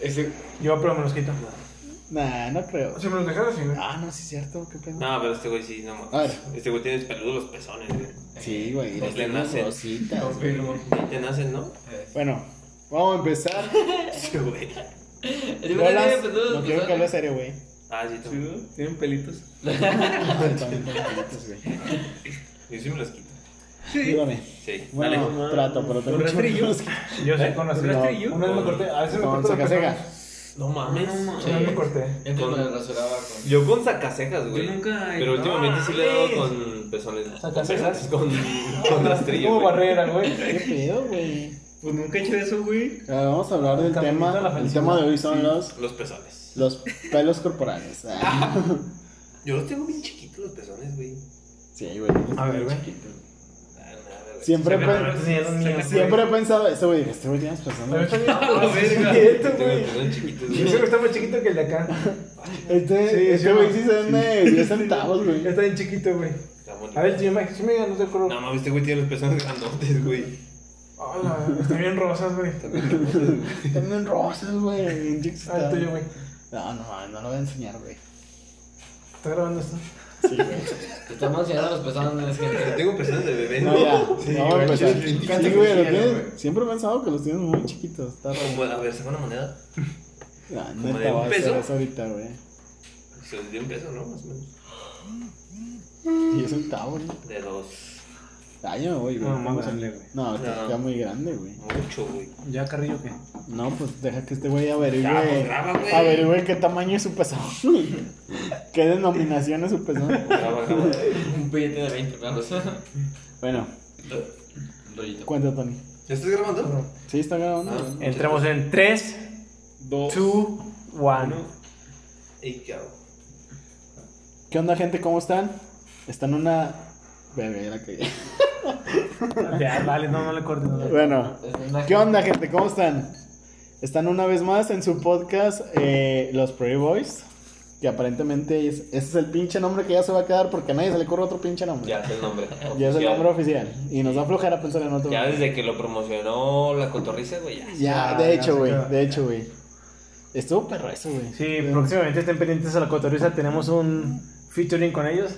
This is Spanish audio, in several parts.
Ese, Yo, pero me los quito. Nah, no creo. Si me los dejaron así, güey. Ah, no, sí es cierto, qué pedo. no, pero este güey sí, no A mames. Este güey tiene peludos los pezones, güey. Sí, güey. Pues le nacen. rositas, güey. Confirmo. Ahí te nacen, ¿no? Bueno, vamos a empezar. Sí, güey. Rolas, no quiero que hable serio, güey. Ah, sí, güey. Tienen pelitos. También tengo pelitos, güey. Yo sí me los quito. Ayúdame. Sí, Bueno, dale. trato, pero tengo ¿Con rastrillo? Yo sé, con No. rastrillo. Una vez me corté. A veces me Con los sacasega. pezones. No mames. Una vez me corté. Yo Con- me rasuraba con. Yo con sacacejas, güey. Yo nunca- Pero no, últimamente sí le he dado con pezones. Con ¿Sacacejas? pezones, Con, con rastrillo. Como barrera, güey. ¿Qué pedo, güey? Pues nunca he hecho eso, güey. Ah, Vamos a hablar del tema. El tema de hoy son los, Los pezones. los pelos corporales. Ah. Yo los tengo bien chiquitos los pezones, güey. Sí, güey. A ver, güey. Siempre, Siempre pe- me míos, siempre he pensado eso, güey. Este güey tienes bien. Tengo güey. Y güey. ese está más chiquito que el de acá. Este, Sí, este sí, güey sí se vende 10 centavos, güey. Está bien chiquito, güey. A ver, tío Mike, sí me digan, no te acuerdo. No mames, este güey tiene los pezones grandotes, güey. Hola, están bien rosas, güey. Tienen rosas, güey. bien Ah, el tuyo, güey. No, no, no lo voy a enseñar, güey. ¿Está grabando esto? Sí, güey. Estamos enseñando los pezones, gente. Tengo pezones de bebé. No, ya. Sí, a güey, empezar. sí, sí, Sí, güey, lo tienes- güey. Siempre he pensado que los tienes muy chiquitos. Está raro. Como, a ver, saca una moneda. Ah, como de neta, un voy a hacer peso. eso ahorita, güey. Se les dio un peso, ¿no? Más o menos. 10 centavos, ¿no? De dos. Ah, yo me voy, güey. No, más a- grande, güey. No, No. queda muy grande, güey. Mucho, güey. ¿Ya Carrillo qué? No, pues deja que este güey averigüe. Ya, pues, graba, güey. averigüe qué tamaño es su pezón. qué denominación es su pezón. Un billete de 20 pesos. Bueno, cuenta, Tony. ¿Ya estás grabando? Sí, está grabando. Ah. Entramos en 3, 2, 1. ¿Y qué onda, gente? ¿Cómo están? Están una. Bebé, la cagué. Ya, dale, no, no le cortes. no Bueno, ¿qué onda, gente? ¿Cómo están? Están una vez más en su podcast, eh, Los Prairie Boys. Que aparentemente es, ese es el pinche nombre que ya se va a quedar porque a nadie se le ocurre otro pinche nombre. Ya es el nombre. Ya es el nombre oficial. Y nos da flojera pensar en otro. Ya desde que lo promocionó la cotorriza, güey, ya. Ya, Ya, de ya hecho, güey. De hecho, güey. Estuvo perro eso, güey. Sí, próximamente estén pendientes a la cotorriza. Tenemos un featuring con ellos.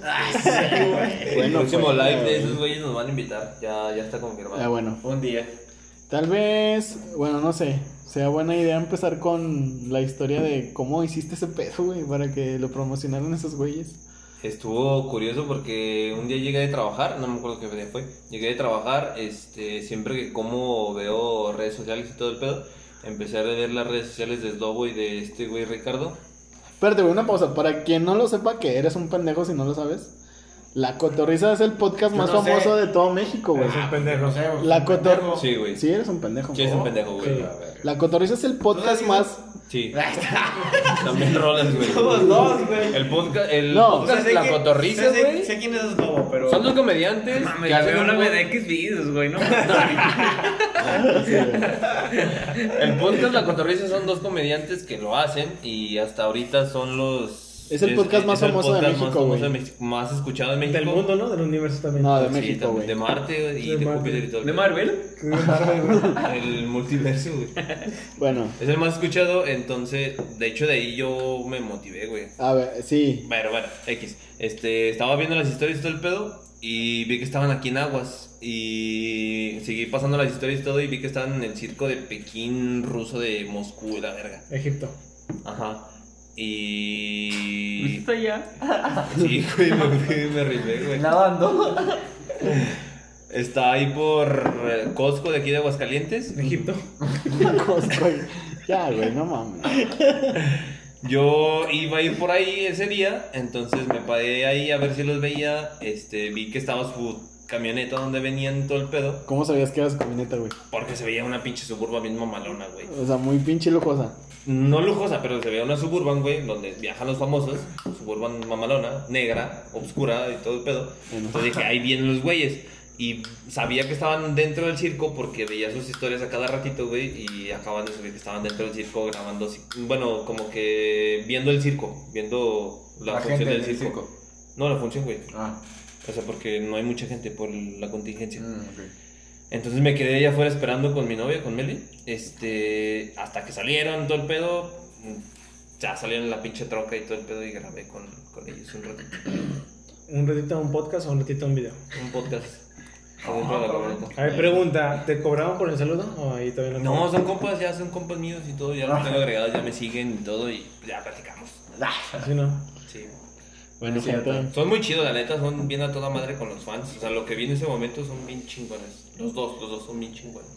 El Bueno, próximo pues, live de esos güeyes nos van a invitar. Ya, ya está confirmado. Ah, bueno. Un día. Tal vez, bueno, no sé. Sea buena idea empezar con la historia de cómo hiciste ese pedo, güey, para que lo promocionaran esos güeyes. Estuvo curioso porque un día llegué de trabajar, no me acuerdo qué día fue. Llegué de trabajar, este, siempre que como veo redes sociales y todo el pedo, empecé a ver las redes sociales de Slobo y de este güey Ricardo. Espérate, una pausa. Para quien no lo sepa, que eres un pendejo si no lo sabes. La Cotorriza es el podcast Yo más no sé. famoso de todo México, güey. Es un pendejo. La cotor... Sí, güey. Sí, eres un pendejo. Sí, es un pendejo, güey. Sí. La Cotorriza es el podcast más... Sí. También rolas, güey. Todos dos, güey. El podcast, el No, podcast La Cotorriza, sé, güey. sé quién es Lobo, pero. Son dos comediantes Mames, que hacen una de X videos, güey, ¿no? El podcast La Cotorriza son dos comediantes que lo hacen y hasta ahorita son los... Es el podcast más el famoso de más México, famoso de México, Más escuchado en México. Del mundo, ¿no? Del universo también. No, de Sí, México, güey. De Marte y De de, Marte. Júpiter y todo. el ¿De. Marvel? Es Marvel, güey. El multiverso, güey. Bueno, Es el más escuchado, entonces, de hecho de ahí yo me motivé, güey. a ver, sí. Bueno, bueno, X. Este, estaba viendo las historias y todo el pedo y vi que estaban aquí en Aguas y seguí pasando las historias y todo y vi que estaban en el circo de Pekín ruso de Moscú y la verga. Egipto. Ajá. Y... ¿Viste ya? Sí, güey, me, fui- me rifé, güey. Nadando. Está ahí por eh, Costco de aquí de Aguascalientes. En Egipto. Costco, güey. Ya, güey, no mames. Yo iba a ir por ahí ese día, entonces me paré ahí a ver si los veía. Este, vi que estaba su camioneta donde venían todo el pedo, ¿Cómo sabías que era su camioneta, güey? porque se veía una pinche suburban bien mamalona, güey. O sea, muy pinche lujosa. No lujosa, pero se veía una suburban, güey, donde viajan los famosos. Suburban mamalona, negra, oscura y todo el pedo. Entonces dije, ahí vienen los güeyes. Y sabía que estaban dentro del circo porque veía sus historias a cada ratito, güey. Y acaban de subir que estaban dentro del circo grabando. Bueno, como que viendo el circo, viendo la, La función del circo. circo. No, la función, güey. Ah. O sea, porque no hay mucha gente por la contingencia. Mm. Entonces me quedé allá afuera esperando con mi novia, con Meli. Este, hasta que salieron todo el pedo. Ya salieron en la pinche troca y todo el pedo y grabé con, con ellos un ratito. ¿Un ratito un podcast o un ratito un video? Un podcast. adentro de la camioneta. A ver, pregunta, ¿te cobraban por el saludo o ahí todavía no? No, son compas, ya son compas míos y todo. Ya los tengo agregados, ya me siguen y todo y ya platicamos. Así no. Sí. Bueno, gente. Son muy chidos, la neta, son bien a toda madre con los fans. O sea, lo que vi en ese momento son bien chingones. Los dos, los dos son bien chingones.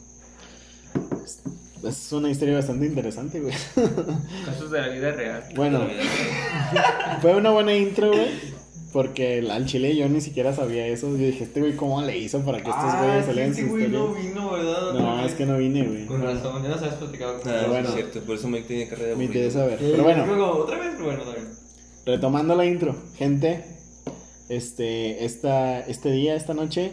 Es una historia bastante interesante, güey. Casos de la vida real. Bueno, fue una buena intro, güey. Porque al chile yo ni siquiera sabía eso. Yo dije, este güey, ¿cómo le hizo para que estos Ah, güeyes salieran sí, sus güey no vino, ¿verdad? No, es que no vine, güey. Con razón, ya nos habías platicado. con Ah, bueno. es cierto, por eso me tenía carrera Me interesa ver. Pero bueno, luego, otra vez, pero bueno, también. Retomando la intro, gente. Este, esta, este día, esta noche,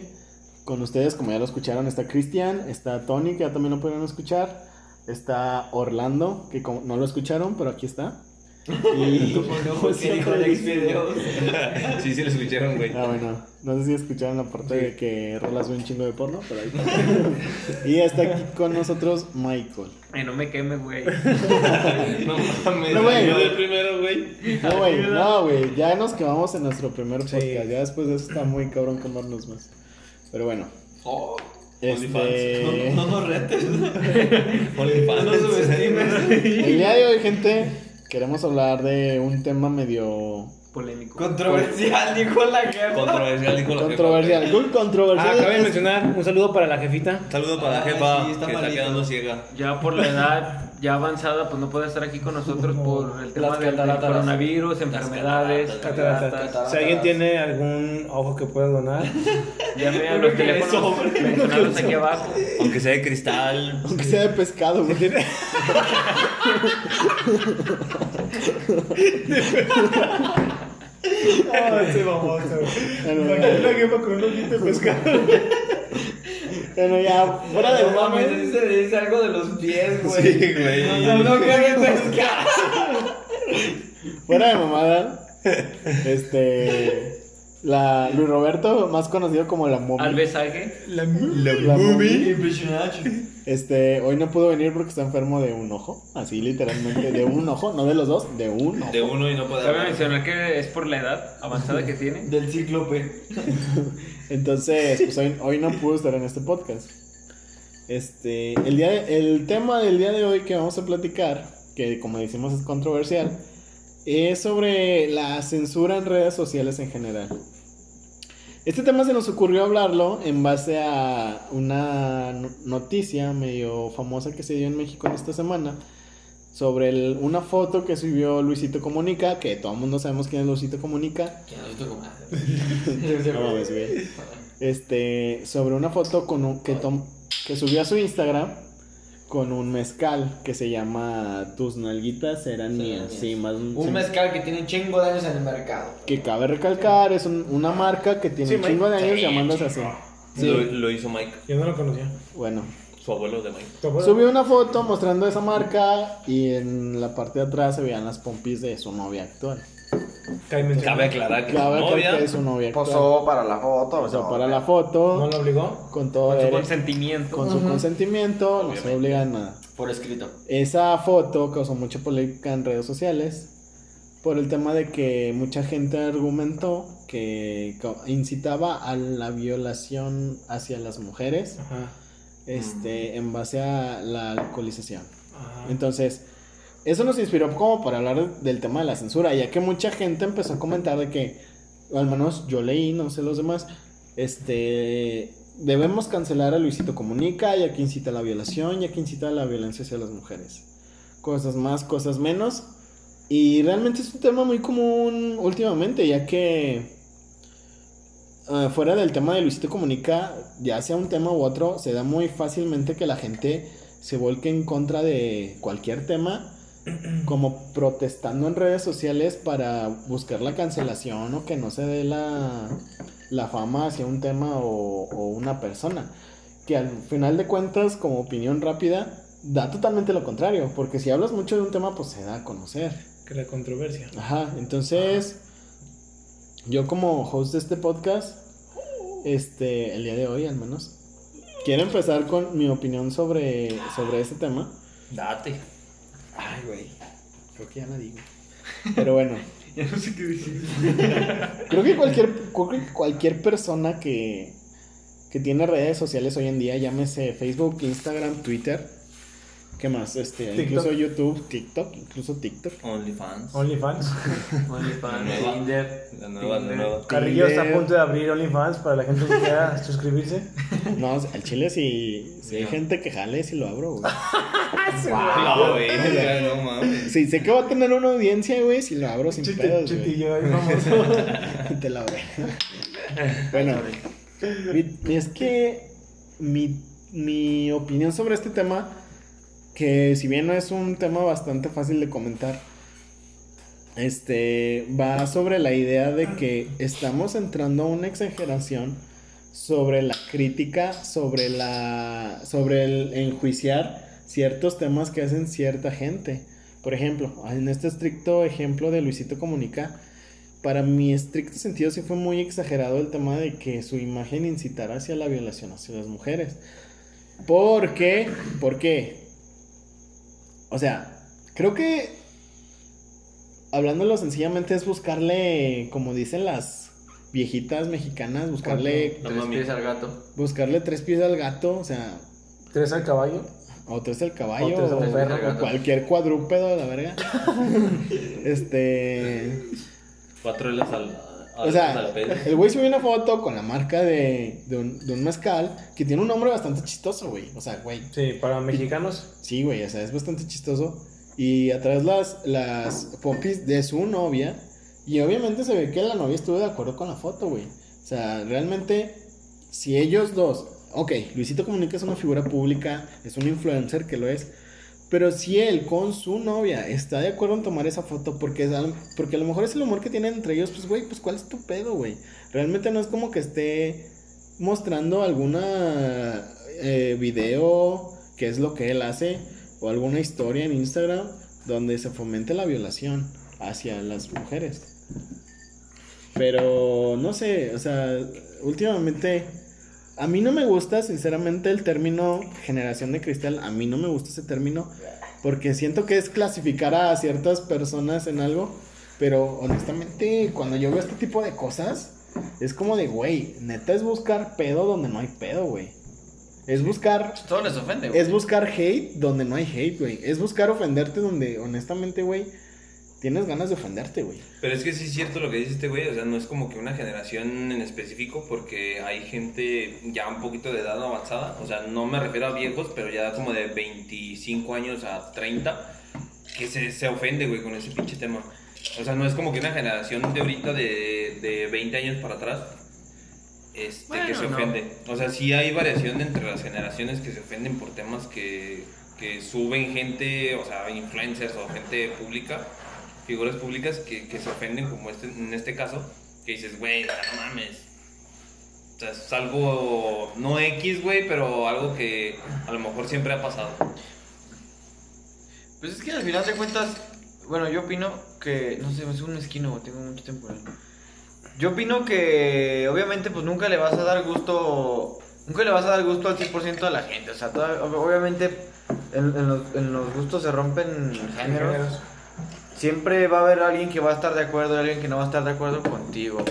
con ustedes, como ya lo escucharon, está Cristian, está Tony, que ya también lo pudieron escuchar. Está Orlando, que no lo escucharon, pero aquí está. Y ¿Cómo que dijo Alex Videos? sí, sí lo escucharon, güey. Ah, bueno, no sé si escucharon la parte de que Rolas ve un chingo de porno, pero ahí está. y está aquí con nosotros Michael. Ay, no me queme, güey. No mames, No, güey. yo del primero, güey. No, güey, no, güey, ya nos quedamos en nuestro primer Sí. podcast. Ya después de eso está muy cabrón quemarnos más. Pero bueno, Oh, este. No, no nos retes. OnlyFans. No subestimes. El día de hoy, gente, queremos hablar de un tema medio Polémico. Controversial, dijo la jefa. Controversial, dijo la controversial. jefa. Muy Ah, controversial. cabe Es- mencionar un saludo para la jefita. Saludo para la jefa sí, está que está quedando ciega. Ya por la edad ya avanzada, pues no puede estar aquí con nosotros por el tema del, coronavirus, enfermedades. cataratas. cataratas. Si alguien tiene algún ojo que pueda donar, Llame a los teléfonos mencionados aquí abajo. Aunque sea de cristal. Aunque sea de pescado, güey. Ah, ese baboso. Bueno, Imagínate una jefa con un ojito de pescado. Bueno, ya, fuera de No mames, se dice algo de los pies, güey. Sí, güey. No, no, que pescar. Fuera de mamada. Este. La Luis Roberto, más conocido como la momia. Albesaje. La momia. Impresionante. Este, hoy no pudo venir porque está enfermo de un ojo. Así literalmente, de un ojo, no de los dos, de un ojo. De uno y no puede Cabe mencionar que es por la edad avanzada que tiene. Del cíclope. Entonces, pues hoy, hoy no pudo estar en este podcast. Este, el, día el tema del día de hoy que vamos a platicar, que como decimos es controversial, es sobre la censura en redes sociales en general. Este tema se nos ocurrió hablarlo en base a una no- noticia medio famosa que se dio en México en esta semana sobre el- una foto que subió Luisito Comunica, que todo el mundo sabemos quién es Luisito Comunica. No mames, güey. Este, sobre una foto con un, que, tom- que subió a su Instagram con un mezcal que se llama Tus nalguitas serán mías. Sí, más Un mezcal que tiene un chingo de años en el mercado. Que cabe recalcar, es un- una marca que tiene Sí, un chingo de años Sí, llamándose así. Lo, lo hizo Mike, Yo no lo conocía. Bueno, su abuelo de Mike. ¿Tu abuelo? subió una foto mostrando esa marca y en la parte de atrás se veían las pompis de su novia actual. Cabe aclarar que Cabe su novia. que es su novia actual. Posó para la foto. No, para la ¿No foto, lo obligó? con todo Con su consentimiento. con su consentimiento, no se obliga a nada. Por escrito. Esa foto causó mucha polémica en redes sociales por el tema de que mucha gente argumentó que incitaba a la violación hacia las mujeres Ajá. Este, en base a la alcoholización. Ajá. Entonces, eso nos inspiró como para hablar del tema de la censura, ya que mucha gente empezó a comentar de que, o al menos yo leí, no sé los demás, este, debemos cancelar a Luisito Comunica, ya que incita a la violación, ya que incita a la violencia hacia las mujeres. Cosas más, cosas menos. Y realmente es un tema muy común últimamente, ya que eh, fuera del tema de Luisito Comunica, ya sea un tema u otro, se da muy fácilmente que la gente se volque en contra de cualquier tema, como protestando en redes sociales para buscar la cancelación o que no se dé la, la fama hacia un tema o, o una persona. Que al final de cuentas, como opinión rápida, da totalmente lo contrario, porque si hablas mucho de un tema, pues se da a conocer. Que la controversia. Ajá, entonces yo como host de este podcast, este, el día de hoy al menos, quiero empezar con mi opinión sobre, sobre este tema. Date. Ay, güey. Creo que ya la digo. Pero bueno. Ya no sé qué decir. Creo que cualquier, creo que cualquier persona que, que tiene redes sociales hoy en día, llámese Facebook, Instagram, Twitter, ¿qué más? Este, TikTok. incluso YouTube, TikTok, incluso TikTok. OnlyFans. OnlyFans. OnlyFans. Tinder. La nueva, la Tinder. nueva. Carrillo está a punto de abrir OnlyFans para la gente que quiera suscribirse. No, al chile si, si hay gente que jale, si lo abro, güey. No, güey. No mames. Sí, sé que va a tener una audiencia, güey, si lo abro sin Chute- pedos, chutillo ahí famoso. Te la abro. Bueno, es que mi, mi opinión sobre este tema, que si bien no es un tema bastante fácil de comentar, este va sobre la idea de que estamos entrando a una exageración sobre la crítica, sobre la sobre el enjuiciar ciertos temas que hacen cierta gente. Por ejemplo, en este estricto ejemplo de Luisito Comunica, para mi estricto sentido sí fue muy exagerado el tema de que su imagen incitara hacia la violación hacia las mujeres. ¿Por qué? ¿Por qué? O sea, creo que hablándolo sencillamente es buscarle, como dicen las viejitas mexicanas, buscarle No Tres pies al gato. buscarle tres pies al gato, o sea, Tres al caballo. o tres al caballo, O tres al o, perro. o cualquier cuadrúpedo de la verga. este, Cuatro velas al. O sea, el güey subió una foto con la marca de, de, un, de un mezcal que tiene un nombre bastante chistoso, güey. O sea, güey, Sí, para mexicanos. Sí, güey, o sea, es bastante chistoso. Y atrás las, las popis de su novia. Y obviamente se ve que la novia estuvo de acuerdo con la foto, güey. O sea, realmente, si ellos dos. Ok, Luisito Comunica es una figura pública, es un influencer que lo es. Pero si él con su novia está de acuerdo en tomar esa foto, porque, es porque a lo mejor es el amor que tienen entre ellos, pues, güey, pues, ¿cuál es tu pedo, güey? Realmente no es como que esté mostrando alguna eh, video, que es lo que él hace, o alguna historia en Instagram donde se fomente la violación hacia las mujeres. Pero no sé, o sea, últimamente a mí no me gusta sinceramente el término generación de cristal, a mí no me gusta ese término porque siento que es clasificar a ciertas personas en algo, pero honestamente cuando yo veo este tipo de cosas es como de, güey, neta es buscar pedo donde no hay pedo, güey. Es buscar Todo les ofende, güey. es buscar hate donde no hay hate, güey. Es buscar ofenderte donde, honestamente, güey, tienes ganas de ofenderte, güey. Pero es que sí es cierto lo que dice este güey, o sea, no es como que una generación en específico, porque hay gente ya un poquito de edad avanzada, o sea, no me refiero a viejos, pero ya como de 25 años a 30, que se, se ofende, güey, con ese pinche tema. O sea, no es como que una generación de ahorita de, de 20 años para atrás, este, que se no. ofende. O sea, sí hay variación entre las generaciones que se ofenden por temas que, que suben gente, o sea, influencers o gente pública figuras públicas que, que se ofenden, como este, en este caso, que dices, güey, no mames. O sea, es algo, no X, güey, pero algo que a lo mejor siempre ha pasado. Pues es que al final de cuentas, bueno, yo opino que, no sé, es un esquino, tengo mucho tiempo. ahí. Yo opino que obviamente pues nunca le vas a dar gusto, nunca le vas a dar gusto al 100% de la gente. O sea, toda- ob- obviamente en, en los, en los gustos se rompen géneros. Siempre va a haber alguien que va a estar de acuerdo y alguien que no va a estar de acuerdo contigo.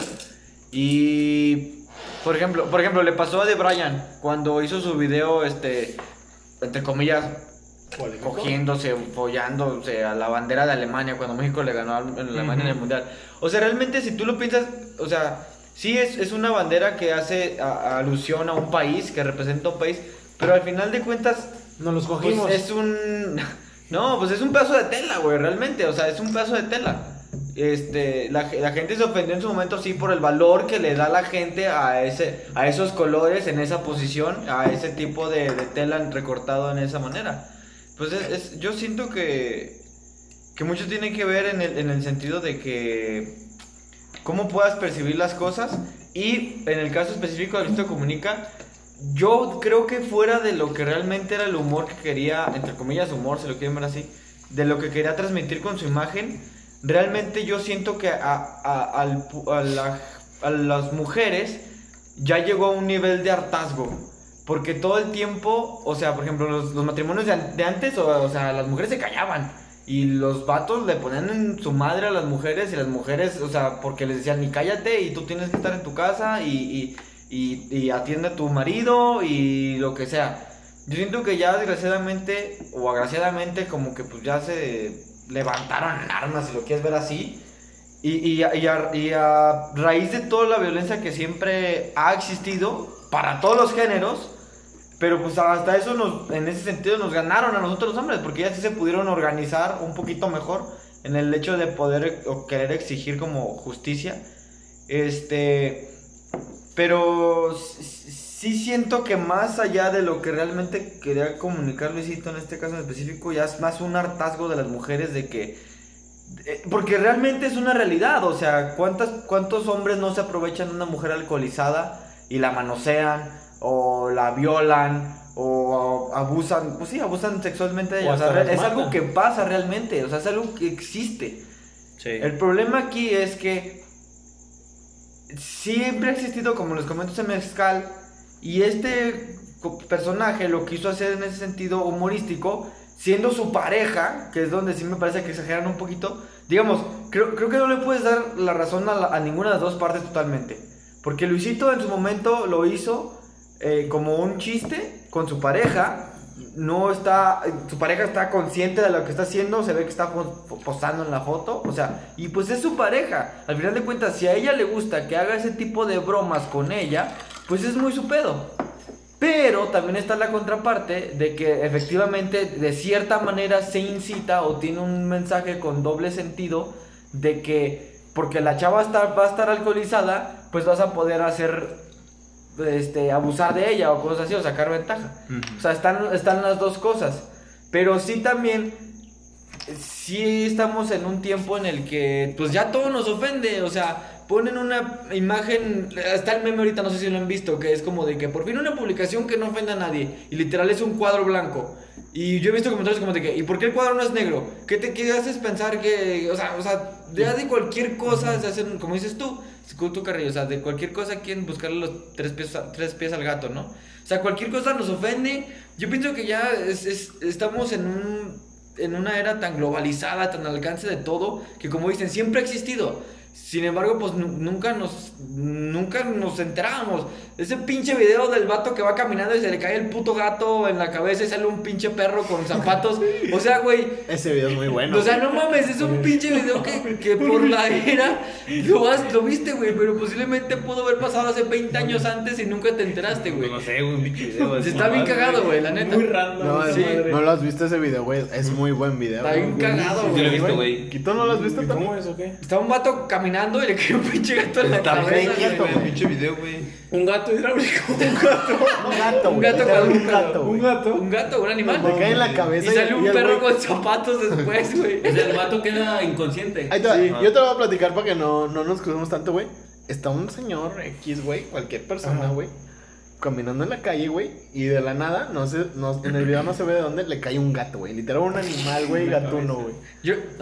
Y por ejemplo, por ejemplo, le pasó a De Bryan cuando hizo su video este entre comillas cogiéndose, follándose a la bandera de Alemania cuando México le ganó a Alemania en el mundial. O sea, realmente si tú lo piensas, o sea, sí es, es una bandera que hace a- a alusión a un país, que representa un país, pero al final de cuentas Nos los pues cogimos. es un. No, pues es un pedazo de tela, güey, realmente. O sea, es un pedazo de tela. Este, la, la gente se ofendió en su momento, sí, por el valor que le da la gente a, ese, a esos colores, en esa posición, a ese tipo de, de tela recortado en esa manera. Pues es, es- yo siento que, que mucho tiene que ver en el, en el sentido de que cómo puedas percibir las cosas y en el caso específico de Luisito Comunica, yo creo que fuera de lo que realmente era el humor que quería, entre comillas humor, si lo quieren ver así, de lo que quería transmitir con su imagen, realmente yo siento que a, a- las mujeres ya llegó a un nivel de hartazgo. Porque todo el tiempo, o sea, por ejemplo, los, los matrimonios de, an- de antes, o, o sea, las mujeres se callaban. Y los vatos le ponían en su madre a las mujeres y las mujeres, o sea, porque les decían, ni cállate y tú tienes que estar en tu casa y, y, y, y atiende a tu marido y lo que sea. Yo siento que ya desgraciadamente o agraciadamente como que pues ya se levantaron armas, si lo quieres ver así. Y, y, a- y a, y a raíz de toda la violencia que siempre ha existido para todos los géneros, pero pues hasta eso nos, en ese sentido nos ganaron a nosotros los hombres, porque ya sí se pudieron organizar un poquito mejor en el hecho de poder o querer exigir como justicia. Este, pero sí siento que más allá de lo que realmente quería comunicar Luisito en este caso en específico, ya es más un hartazgo de las mujeres de que eh, Porque realmente es una realidad, o sea, ¿cuántas, ¿cuántos hombres no se aprovechan de una mujer alcoholizada y la manosean o la violan o abusan, pues sí, abusan sexualmente de ella? O sea, es algo matan. que pasa realmente, o sea, es algo que existe. Sí. El problema aquí es que siempre ha existido, como les comento, ese mezcal. Y este personaje lo quiso hacer en ese sentido humorístico, siendo su pareja, que es donde sí me parece que exageran un poquito. Digamos, creo, creo que no le puedes dar la razón a ninguna de las dos partes totalmente. Porque Luisito en su momento lo hizo eh, como un chiste con su pareja. No está, su pareja está consciente de lo que está haciendo, se ve que está po- po- posando en la foto, o sea, y pues es su pareja. Al final de cuentas, si a ella le gusta que haga ese tipo de bromas con ella, pues es muy su pedo. Pero también está la contraparte de que efectivamente de cierta manera se incita o tiene un mensaje con doble sentido de que porque la chava está, va a estar alcoholizada, pues vas a poder hacer este abusar de ella o cosas así o sacar ventaja. O sea, están, están las dos cosas. Pero sí también sí estamos en un tiempo en el que pues ya todo nos ofende, o sea, ponen una imagen, está el meme ahorita, no sé si lo han visto, que es como de que por fin una publicación que no ofende a nadie, y literal es un cuadro blanco. Y yo he visto comentarios como de que, ¿y por qué el cuadro no es negro? ¿Qué te qué haces pensar que, o sea, o sea, ya de cualquier cosa se hacen, como dices tú, tú Carrillo, o sea, de cualquier cosa quieren buscarle los tres pies, tres pies al gato, ¿no? O sea, cualquier cosa nos ofende. Yo pienso que ya es- es- estamos en un en una era tan globalizada, tan al alcance de todo, que como dicen, siempre ha existido. Sin embargo, pues nu- nunca nos nunca nos enterábamos. Ese pinche video del vato que va caminando y se le cae el puto gato en la cabeza y sale un pinche perro con zapatos. O sea, güey, Ese video es muy bueno. o sea, güey. no mames, es un pinche video que, que por la era lo, vas- lo viste, güey, pero posiblemente pudo haber pasado hace 20 años antes y nunca te enteraste, güey. No sé, güey, un pinche video. Está bien cagado, güey, la neta. Muy random. No, esa sí. madre. no lo has visto ese video, güey. Es muy buen video. Está bien güey. cagado, Sí lo he güey. visto, güey. ¿Y tú no lo has visto. ¿Cómo es o qué? Está un vato caminando y le cae un pinche gato en la Está cabeza. bien güey. quieto, güey, pinche video, güey. Un gato hidráulico. Un gato, Un gato Literal, con un un gato, Un gato. Un gato, un animal. Le cae en la Y cabeza sale un perro con zapatos después, güey. O sea, el vato queda inconsciente. Ahí te va. Sí. Yo te lo voy a platicar para que no, no nos crucemos tanto, güey. Está un señor X, güey, cualquier persona, Ajá. güey, caminando en la calle, güey, y de la nada, no sé, no, en el video no se ve de dónde, le cae un gato, güey. Literal, un animal, güey, gatuno, güey.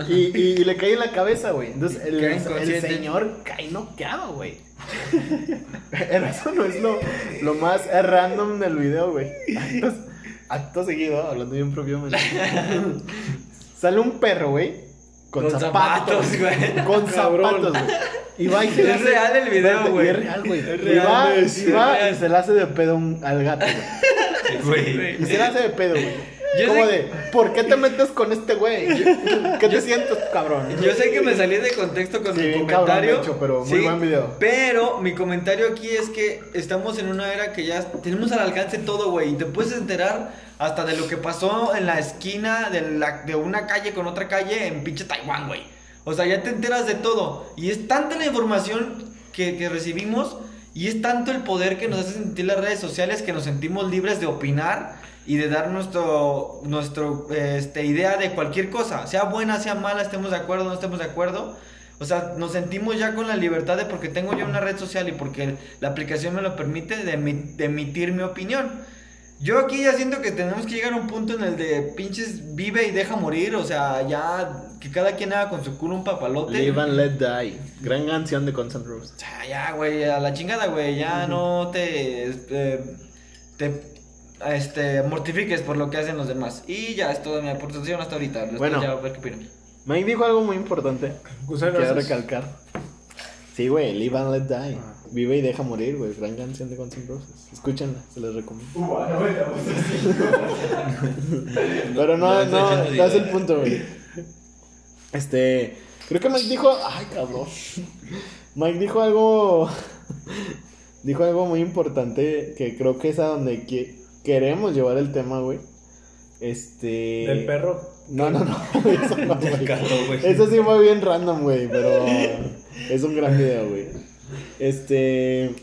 Y, y, y le cae en la cabeza, güey. Entonces, el, el señor cae noqueado, güey. Pero eso no es lo, lo más random del video, güey. Actos- acto seguido, hablando bien propiamente. Sale un perro, güey. Con, Con zapatos, güey. Con zapatos, güey. Y va y se le Es hace- real el video, güey. Es real, güey. Y va, y va y se le hace de pedo un- al gato, güey. Güey. Y se le hace de pedo, güey. Yo Como sé- de, ¿por qué te metes con este güey? ¿Qué te sientes, cabrón? Yo sé que me salí de contexto con Sí, mi comentario. hecho, pero muy buen video. Pero mi comentario aquí es que estamos en una era que ya tenemos al alcance todo, güey. Y te puedes enterar hasta de lo que pasó en la esquina de, la- de una calle con otra calle en pinche Taiwán, güey. O sea, ya te enteras de todo. Y es tanta la información que, que recibimos y es tanto el poder que nos hace sentir las redes sociales que nos sentimos libres de opinar y de dar nuestro, nuestro este, idea de cualquier cosa, sea buena, sea mala, estemos de acuerdo, no estemos de acuerdo. O sea, nos sentimos ya con la libertad de porque tengo yo una red social y porque la aplicación me lo permite de, emi- de emitir mi opinión. Yo aquí ya siento que tenemos que llegar a un punto en el de pinches vive y deja morir, o sea, ya que cada quien haga con su culo un papalote. Live and let die. Gran canción de Guns N' Roses. O sea, ya, güey, a la chingada, güey, ya no te, eh, te este, mortifiques por lo que hacen los demás. Y ya es toda mi aportación hasta ahorita. Después Bueno. ya a ver qué opinan. Mike dijo algo muy importante. Quiero recalcar. Sí, güey, Live and Let Die. Vive y deja morir, güey. Gran canción de Guns N' Roses. Escúchenla, se les recomiendo. Pero no, No, no, es el punto, güey. Este, creo que Mike dijo, ay, cabrón. Mike dijo algo, dijo algo muy importante que creo que es a donde que- queremos llevar el tema, güey. Este, Del perro. No, no, no. Eso, no, güey. gato, güey. Eso sí fue bien random, güey, pero es un gran video, güey. Este.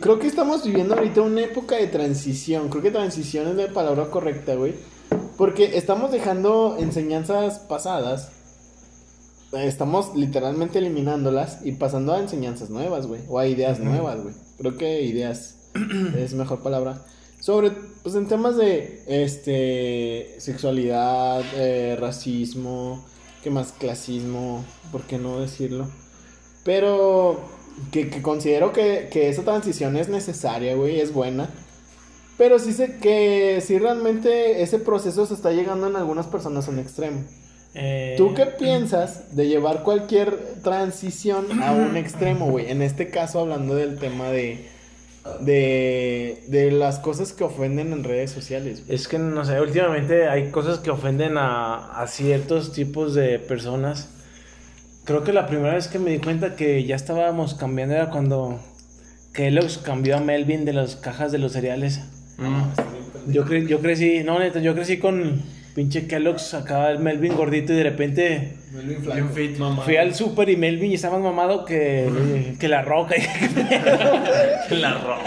Creo que estamos viviendo ahorita una época de transición. Creo que transición es la palabra correcta, güey. Porque estamos dejando enseñanzas pasadas. Estamos literalmente eliminándolas y pasando a enseñanzas nuevas, güey. O a ideas nuevas, güey. Creo que ideas es mejor palabra. Sobre, pues en temas de, este, sexualidad, eh, racismo, ¿qué más? Clasismo, ¿por qué no decirlo? Pero que, que considero que, que esa transición es necesaria, güey, es buena. Pero sí sé que sí realmente ese proceso se está llegando en algunas personas a un extremo. Eh, ¿Tú qué piensas de llevar cualquier transición a un extremo, güey? En este caso hablando del tema de, de, de las cosas que ofenden en redes sociales. güey. Es que no sé, últimamente hay cosas que ofenden a, a ciertos tipos de personas. Creo que la primera vez que me di cuenta que ya estábamos cambiando era cuando Kellogg's cambió a Melvin de las cajas de los cereales. Yo, cre- yo crecí, no, neta, yo crecí con pinche Kellogg's acá el Melvin gordito y de repente Bien fit, mamá. fui al super y Melvin y estaba más mamado que, que la roca. La roca.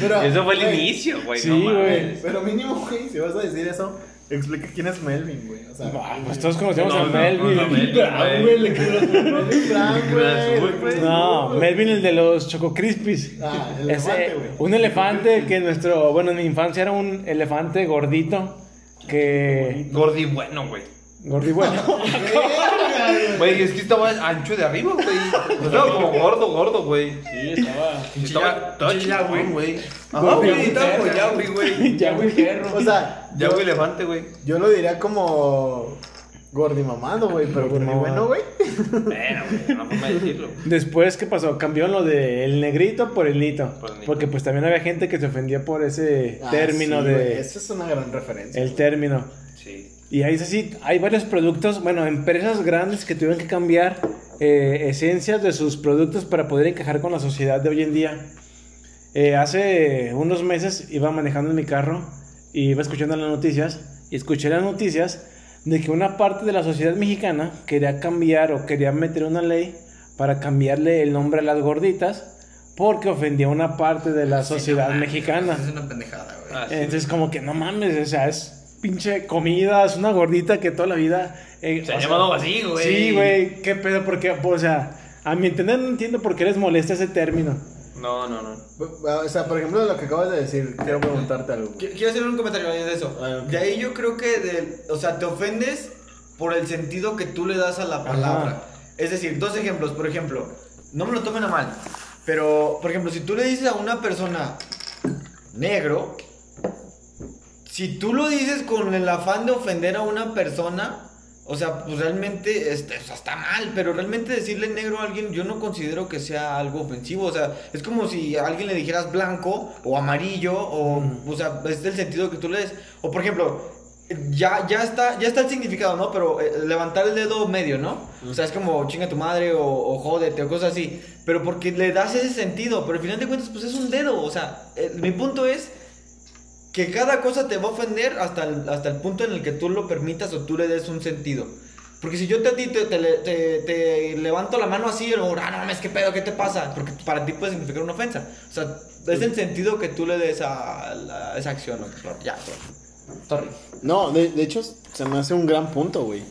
Pero, Eso fue el güey, inicio, güey. Sí, no güey. Pero mínimo, güey, si vas a decir eso, explica quién es Melvin, güey. O sea, Ah, pues todos conocemos No, a no, Melvin. no, Melvin, Brown, güey, le quedó Melvin Brown, güey. güey. No, Melvin el de los Choco Crispies. Ah, el Ese- elefante, güey. un elefante que nuestro, bueno, en mi infancia era un elefante gordito que Gordi bueno, güey. gordi bueno. Güey, es que estaba ancho de arriba, güey. No estaba como gordo, gordo, güey. Sí, estaba. Estaba, chingón, güey. güey. Ajá, güey, estaba como ya, güey, güey. ya güey. O sea, Ya, güey, elefante, güey. yo lo diría como gordimamado, güey, pero gordi Gordimamado. bueno, güey. Bueno, güey, forma de decirlo. Después, ¿qué pasó? Cambió lo de el negrito por el nito. Por el nito. Porque pues también había gente que se ofendía por ese Ah, término sí, de... Esa es una gran referencia. El término. Sí. Y ahí es así, hay varios productos, bueno, empresas grandes que tuvieron que cambiar eh, esencias de sus productos para poder encajar con la sociedad de hoy en día. Eh, hace unos meses iba manejando en mi carro y iba escuchando las noticias y escuché las noticias de que una parte de la sociedad mexicana quería cambiar o quería meter una ley para cambiarle el nombre a las gorditas porque ofendía a una parte de la sociedad mexicana. Es una pendejada, güey. Ah, sí. Entonces, como que no mames, o sea, es pinche comida, es una gordita que toda la vida. eh, Se ha sea, llamado así, güey. Sí, güey, qué pedo, porque, o sea, a mi entender no entiendo por qué les molesta ese término. No, no, no. O sea, por ejemplo, lo que acabas de decir, quiero preguntarte algo. Quiero hacer un comentario de eso. Ah. De ahí yo creo que, de- o sea, te ofendes por el sentido que tú le das a la palabra. Es decir, dos ejemplos. Por ejemplo, no me lo tomen a mal, pero, por ejemplo, si tú le dices a una persona negro, si tú lo dices con el afán de ofender a una persona, o sea, pues realmente este, o sea, está mal, pero realmente decirle negro a alguien yo no considero que sea algo ofensivo, o sea, es como si a alguien le dijeras blanco o amarillo, o, o sea, es el sentido que tú le des. O por ejemplo, ya, ya, está, ya está el significado, ¿no? Pero eh, levantar el dedo medio, ¿no? O sea, es como chinga tu madre o, o jódete o cosas así, pero porque le das ese sentido, pero al final de cuentas, pues es un dedo, o sea, eh, mi punto es que cada cosa te va a ofender hasta el, hasta el punto en el que tú lo permitas o tú le des un sentido. Porque si yo te, te, te, le- te- te levanto la mano así, o, ah, no mames, ¿qué pedo? ¿Qué te pasa? Porque para ti puede significar una ofensa. O sea, es el sentido que tú le des a, esa acción. ¿no? Ya, sorry. No, de, de hecho, se me hace un gran punto, güey.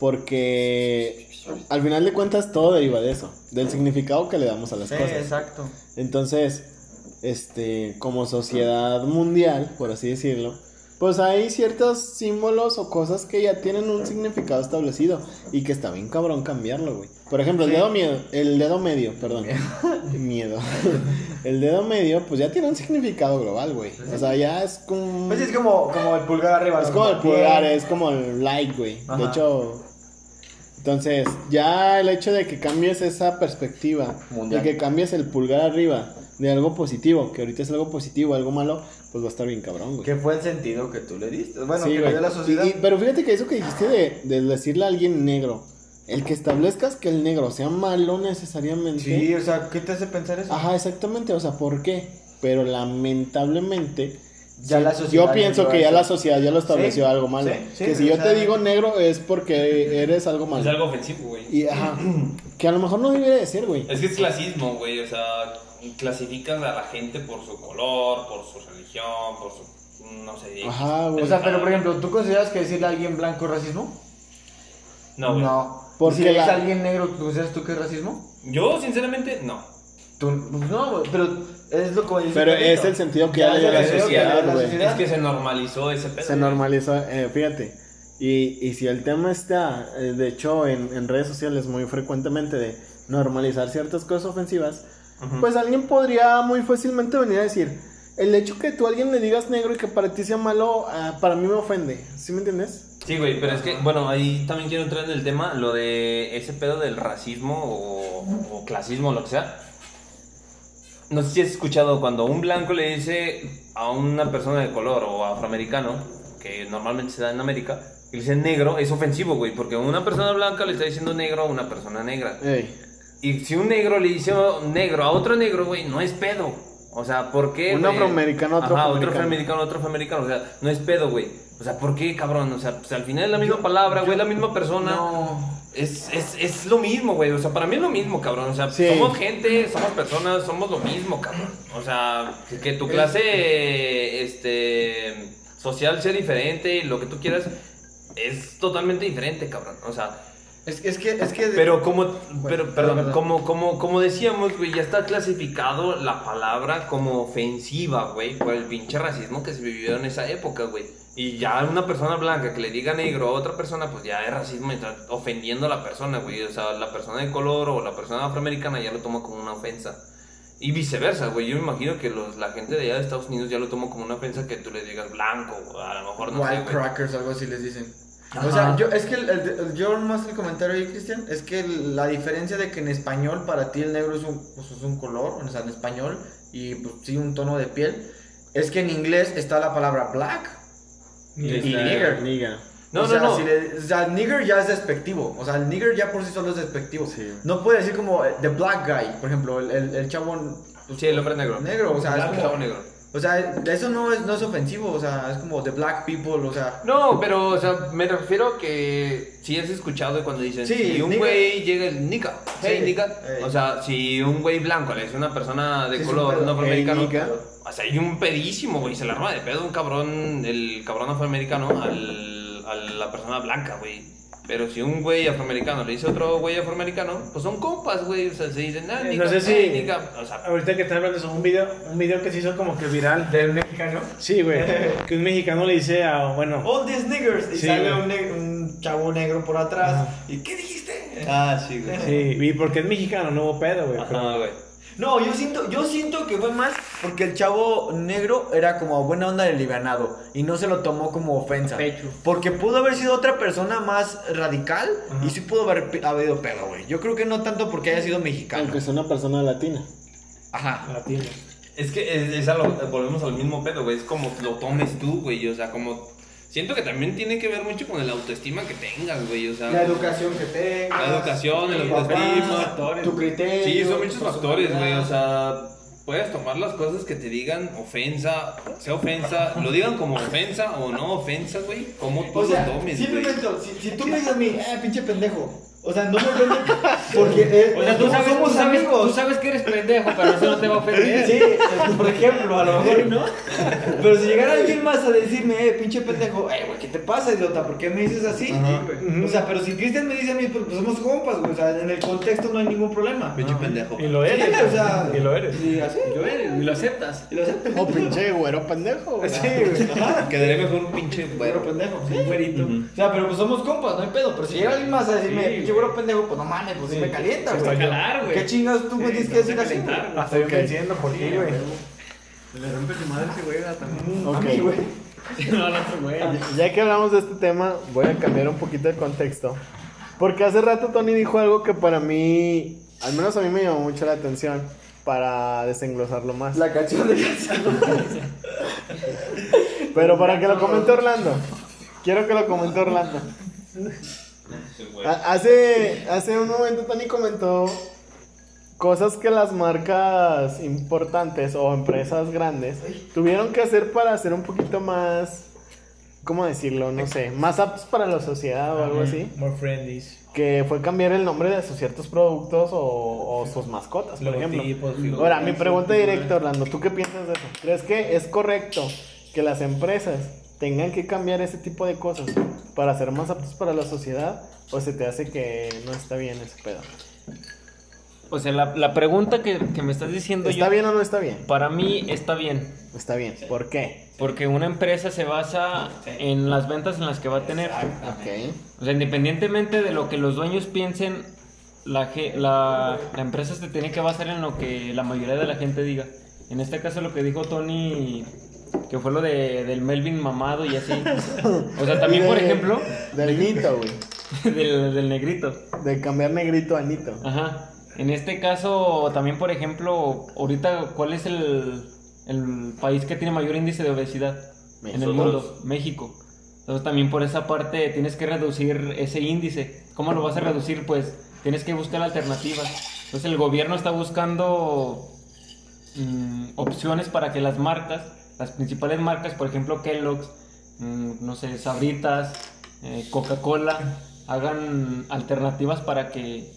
Porque al final de cuentas todo deriva de eso, del significado que le damos a las Sí, cosas. exacto. Entonces, este, como sociedad mundial, por así decirlo, pues hay ciertos símbolos o cosas que ya tienen un significado establecido y que está bien cabrón cambiarlo, güey. Por ejemplo, el dedo miedo, el dedo medio, perdón. miedo. el dedo medio, pues ya tiene un significado global, güey. O sea, ya es como Pues es como, como el pulgar arriba. es como el pulgar, es como el like, güey. De hecho, entonces, ya el hecho de que cambies esa perspectiva, Mundial. de que cambies el pulgar arriba de algo positivo, que ahorita es algo positivo, algo malo, pues va a estar bien cabrón, güey. Que fue el sentido que tú le diste. Bueno, Sí, que le güey. dio la sociedad. Y- y- pero fíjate que eso que dijiste de, de decirle a alguien negro, el que establezcas que el negro sea malo necesariamente. Sí, o sea, ¿qué te hace pensar eso? Ajá, exactamente, o sea, ¿por qué? Pero lamentablemente Ya sí, la sociedad yo pienso que ya eso. la sociedad ya lo estableció Sí, algo malo. sí, sí, que si yo te digo negro es porque eres algo malo. Es algo ofensivo, güey. Y ajá, que a lo mejor no debería de ser, güey. Es que es clasismo, güey. O sea, clasificas a la gente por su color, por su religión, por su. No sé. Ajá, güey. O sea, pero por ejemplo, ¿tú consideras que decirle a alguien blanco es racismo? No, güey. Porque si le dices la- a alguien negro, ¿tú consideras tú que es racismo? Yo, sinceramente, no. Tú, pues no, güey, pero es lo que dice Pero es el sentido que ya le la sociedad, güey. Es que se normalizó ese pedo. Se normalizó, eh, fíjate. Y, y si el tema está, eh, de hecho, en, en redes sociales muy frecuentemente de normalizar ciertas cosas ofensivas, Pues alguien podría muy fácilmente venir a decir, el hecho que tú a alguien le digas negro y que para ti sea malo, ah, para mí me ofende. ¿Sí me entiendes? Sí, güey, pero es que, bueno, ahí también quiero entrar en el tema, lo de ese pedo del racismo o, o clasismo, lo que sea. No sé si has escuchado cuando un blanco le dice a una persona de color o afroamericano, que normalmente se da en América, y le dice negro, es ofensivo, güey, porque una persona blanca le está diciendo negro a una persona negra. Ey. Y si un negro le dice negro a otro negro, güey, no es pedo. O sea, ¿por qué? Un afroamericano otro Ajá, afroamericano. otro afroamericano otro afroamericano. O sea, no es pedo, güey. O sea, ¿por qué, cabrón? O sea, pues, al final es la misma palabra, güey, la misma persona. No. Es, es, es lo mismo, güey. O sea, para mí es lo mismo, cabrón. O sea, Sí. somos gente, somos personas, somos lo mismo, cabrón. O sea, que, que tu clase este, social sea diferente, lo que tú quieras, es totalmente diferente, cabrón. O sea, Es, es que, es que... pero como, pero, perdón, perdón, como, como, como decíamos, güey, ya está clasificado la palabra como ofensiva, güey, por el pinche racismo que se vivió en esa época, güey. Y ya una persona blanca que le diga negro a otra persona, pues ya es racismo y está ofendiendo a la persona, güey. O sea, la persona de color o la persona afroamericana ya lo toma como una ofensa. Y viceversa, güey. Yo me imagino que los, la gente de allá de Estados Unidos ya lo toma como una ofensa que tú le digas blanco, a lo mejor no sé, Wild güey. crackers, algo así les dicen. Ajá. O sea, yo, es que el, yo más el comentario ahí, Cristian, es que el- la diferencia de que en español para ti el negro es un, pues, es un color, o sea, en español, y pues sí, un tono de piel, es que en inglés está la palabra black y, y nigger. No, o sea, no, no. si le- o sea, nigger ya es despectivo. O sea, el nigger ya por sí solo es despectivo. Sí. No puede decir como eh, the black guy, por ejemplo, el, el, el chavo. pues, Sí, el hombre negro. Negro, o sea, es El como- chavo negro. O sea, eso no es, no es ofensivo, o sea, es como the black people, o sea. No, pero, o sea, me refiero a que si has escuchado cuando dicen, Sí, si un güey llega el nica, hey, Sí, nica, o sea, si un güey blanco le dice a una persona de Sí, color, pedo. un afroamericano, Hey, o sea, hay un pedísimo, güey, se le arma de pedo un cabrón, el cabrón afroamericano al, a la persona blanca, güey. Pero si un güey afroamericano le dice a otro güey afroamericano, pues son compas, güey, o sea, se dicen, ah, Eh, no sé si- hey, nica", o sea, Ahorita que están hablando de eso, un video, un video que se hizo como que viral. Del mexicano. Sí, güey. Que un mexicano le dice a, bueno, All these niggers. Y Sí, sale un, un chavo negro por atrás. ¿Y qué dijiste? Ah, sí, güey. sí, y porque es mexicano, no hubo pedo, güey. pero- ajá, güey. No, yo siento, yo siento que fue más porque el chavo negro era como buena onda del livianado y no se lo tomó como ofensa. Pecho. Porque pudo haber sido otra persona más radical y sí pudo haber habido pedo, güey. Yo creo que no tanto porque haya sido mexicano. Aunque sea una persona latina. Ajá. Latino. Es que es, es a lo- volvemos al mismo pedo, güey. Es como lo tomes tú, güey. O sea, como. Siento que también tiene que ver mucho con el autoestima que tengas, güey. O sea, La educación que tengas. La educación, el autoestima. papás, Tu criterio. Sí, son muchos factores, güey. O sea, puedes tomar las cosas que te digan ofensa, sea ofensa, lo digan como ofensa o no ofensa, güey. Como tú O sea, lo tomes, simplemente, si, si tú me dices a mí, eh, pinche pendejo, O sea, no me ofende porque eh, O sea, tú sabes, somos tú, sabes, amigos. tú sabes que eres pendejo, pero eso no te va a ofender. Sí, por ejemplo, a lo mejor no. Pero si llegara alguien más a decirme, eh, pinche pendejo, eh, güey, ¿qué te pasa, idiota? ¿Por qué me dices así? O sea, pero si Cristian me dice a mí, pues, pues somos compas, güey. O sea, en el contexto no hay ningún problema. Pinche pendejo. Y lo Sí, eres. o sea, Y lo eres. Y así. Lo eres, y lo aceptas. Y lo sé. O pinche güero pendejo. güey. Sí, güey. Quedaría mejor un pinche Güero pendejo, sí, güerito. O sea, pero pues somos compas, no hay pedo. Pero si llega alguien más a decirme, Sí, pinche güero pendejo, pues no mames, pues sí, me calienta, Hasta güey. calar, güey. ¿Qué chingados tú me tienes que decir así? güey? La estoy venciendo por ti, güey. Le rompe su madre ese güey también. Ok. A mí, güey. No, otro güey. Ya que hablamos de este tema, voy a cambiar un poquito de contexto. Porque hace rato Tony dijo algo que para mí, al menos a mí me llamó mucho la atención, para desenglosarlo más. La canción de canción. Pero para que lo comente Orlando. Quiero que lo comente Orlando. Ha- Hace, hace un momento Tony comentó cosas que las marcas importantes o empresas grandes tuvieron que hacer para ser un poquito más, ¿cómo decirlo? No sé, más aptos para la sociedad o algo así. More friendly. Que fue cambiar el nombre de sus ciertos productos o, o sus mascotas, por ejemplo. Ahora, mi pregunta directa, Orlando, ¿tú qué piensas de eso? ¿Crees que es correcto que las empresas tengan que cambiar ese tipo de cosas para ser más aptos para la sociedad? ¿O se te hace que no está bien ese pedo? O sea, la, la pregunta que, que me estás diciendo ¿Está yo, bien o no está bien? para mí está bien. Está bien. ¿Por qué? Porque una empresa se basa en las ventas en las que va a tener. Ok. O sea, independientemente de lo que los dueños piensen, la, la, la empresa se tiene que basar en lo que la mayoría de la gente diga. En este caso lo que dijo Tony, que fue lo de, del Melvin mamado y así. O sea, también, por ejemplo, Del Nito, güey. del, del negrito. De cambiar negrito a Nito. Ajá. En este caso, también, por ejemplo, ahorita, ¿cuál es el, el país que tiene mayor índice de obesidad en el mundo? México. Entonces, también por esa parte tienes que reducir ese índice. ¿Cómo lo vas a reducir? Pues tienes que buscar alternativas. Entonces, el gobierno está buscando mm, opciones para que las marcas, las principales marcas, por ejemplo, Kellogg's, mm, no sé, Sabritas, eh, Coca-Cola, hagan alternativas para que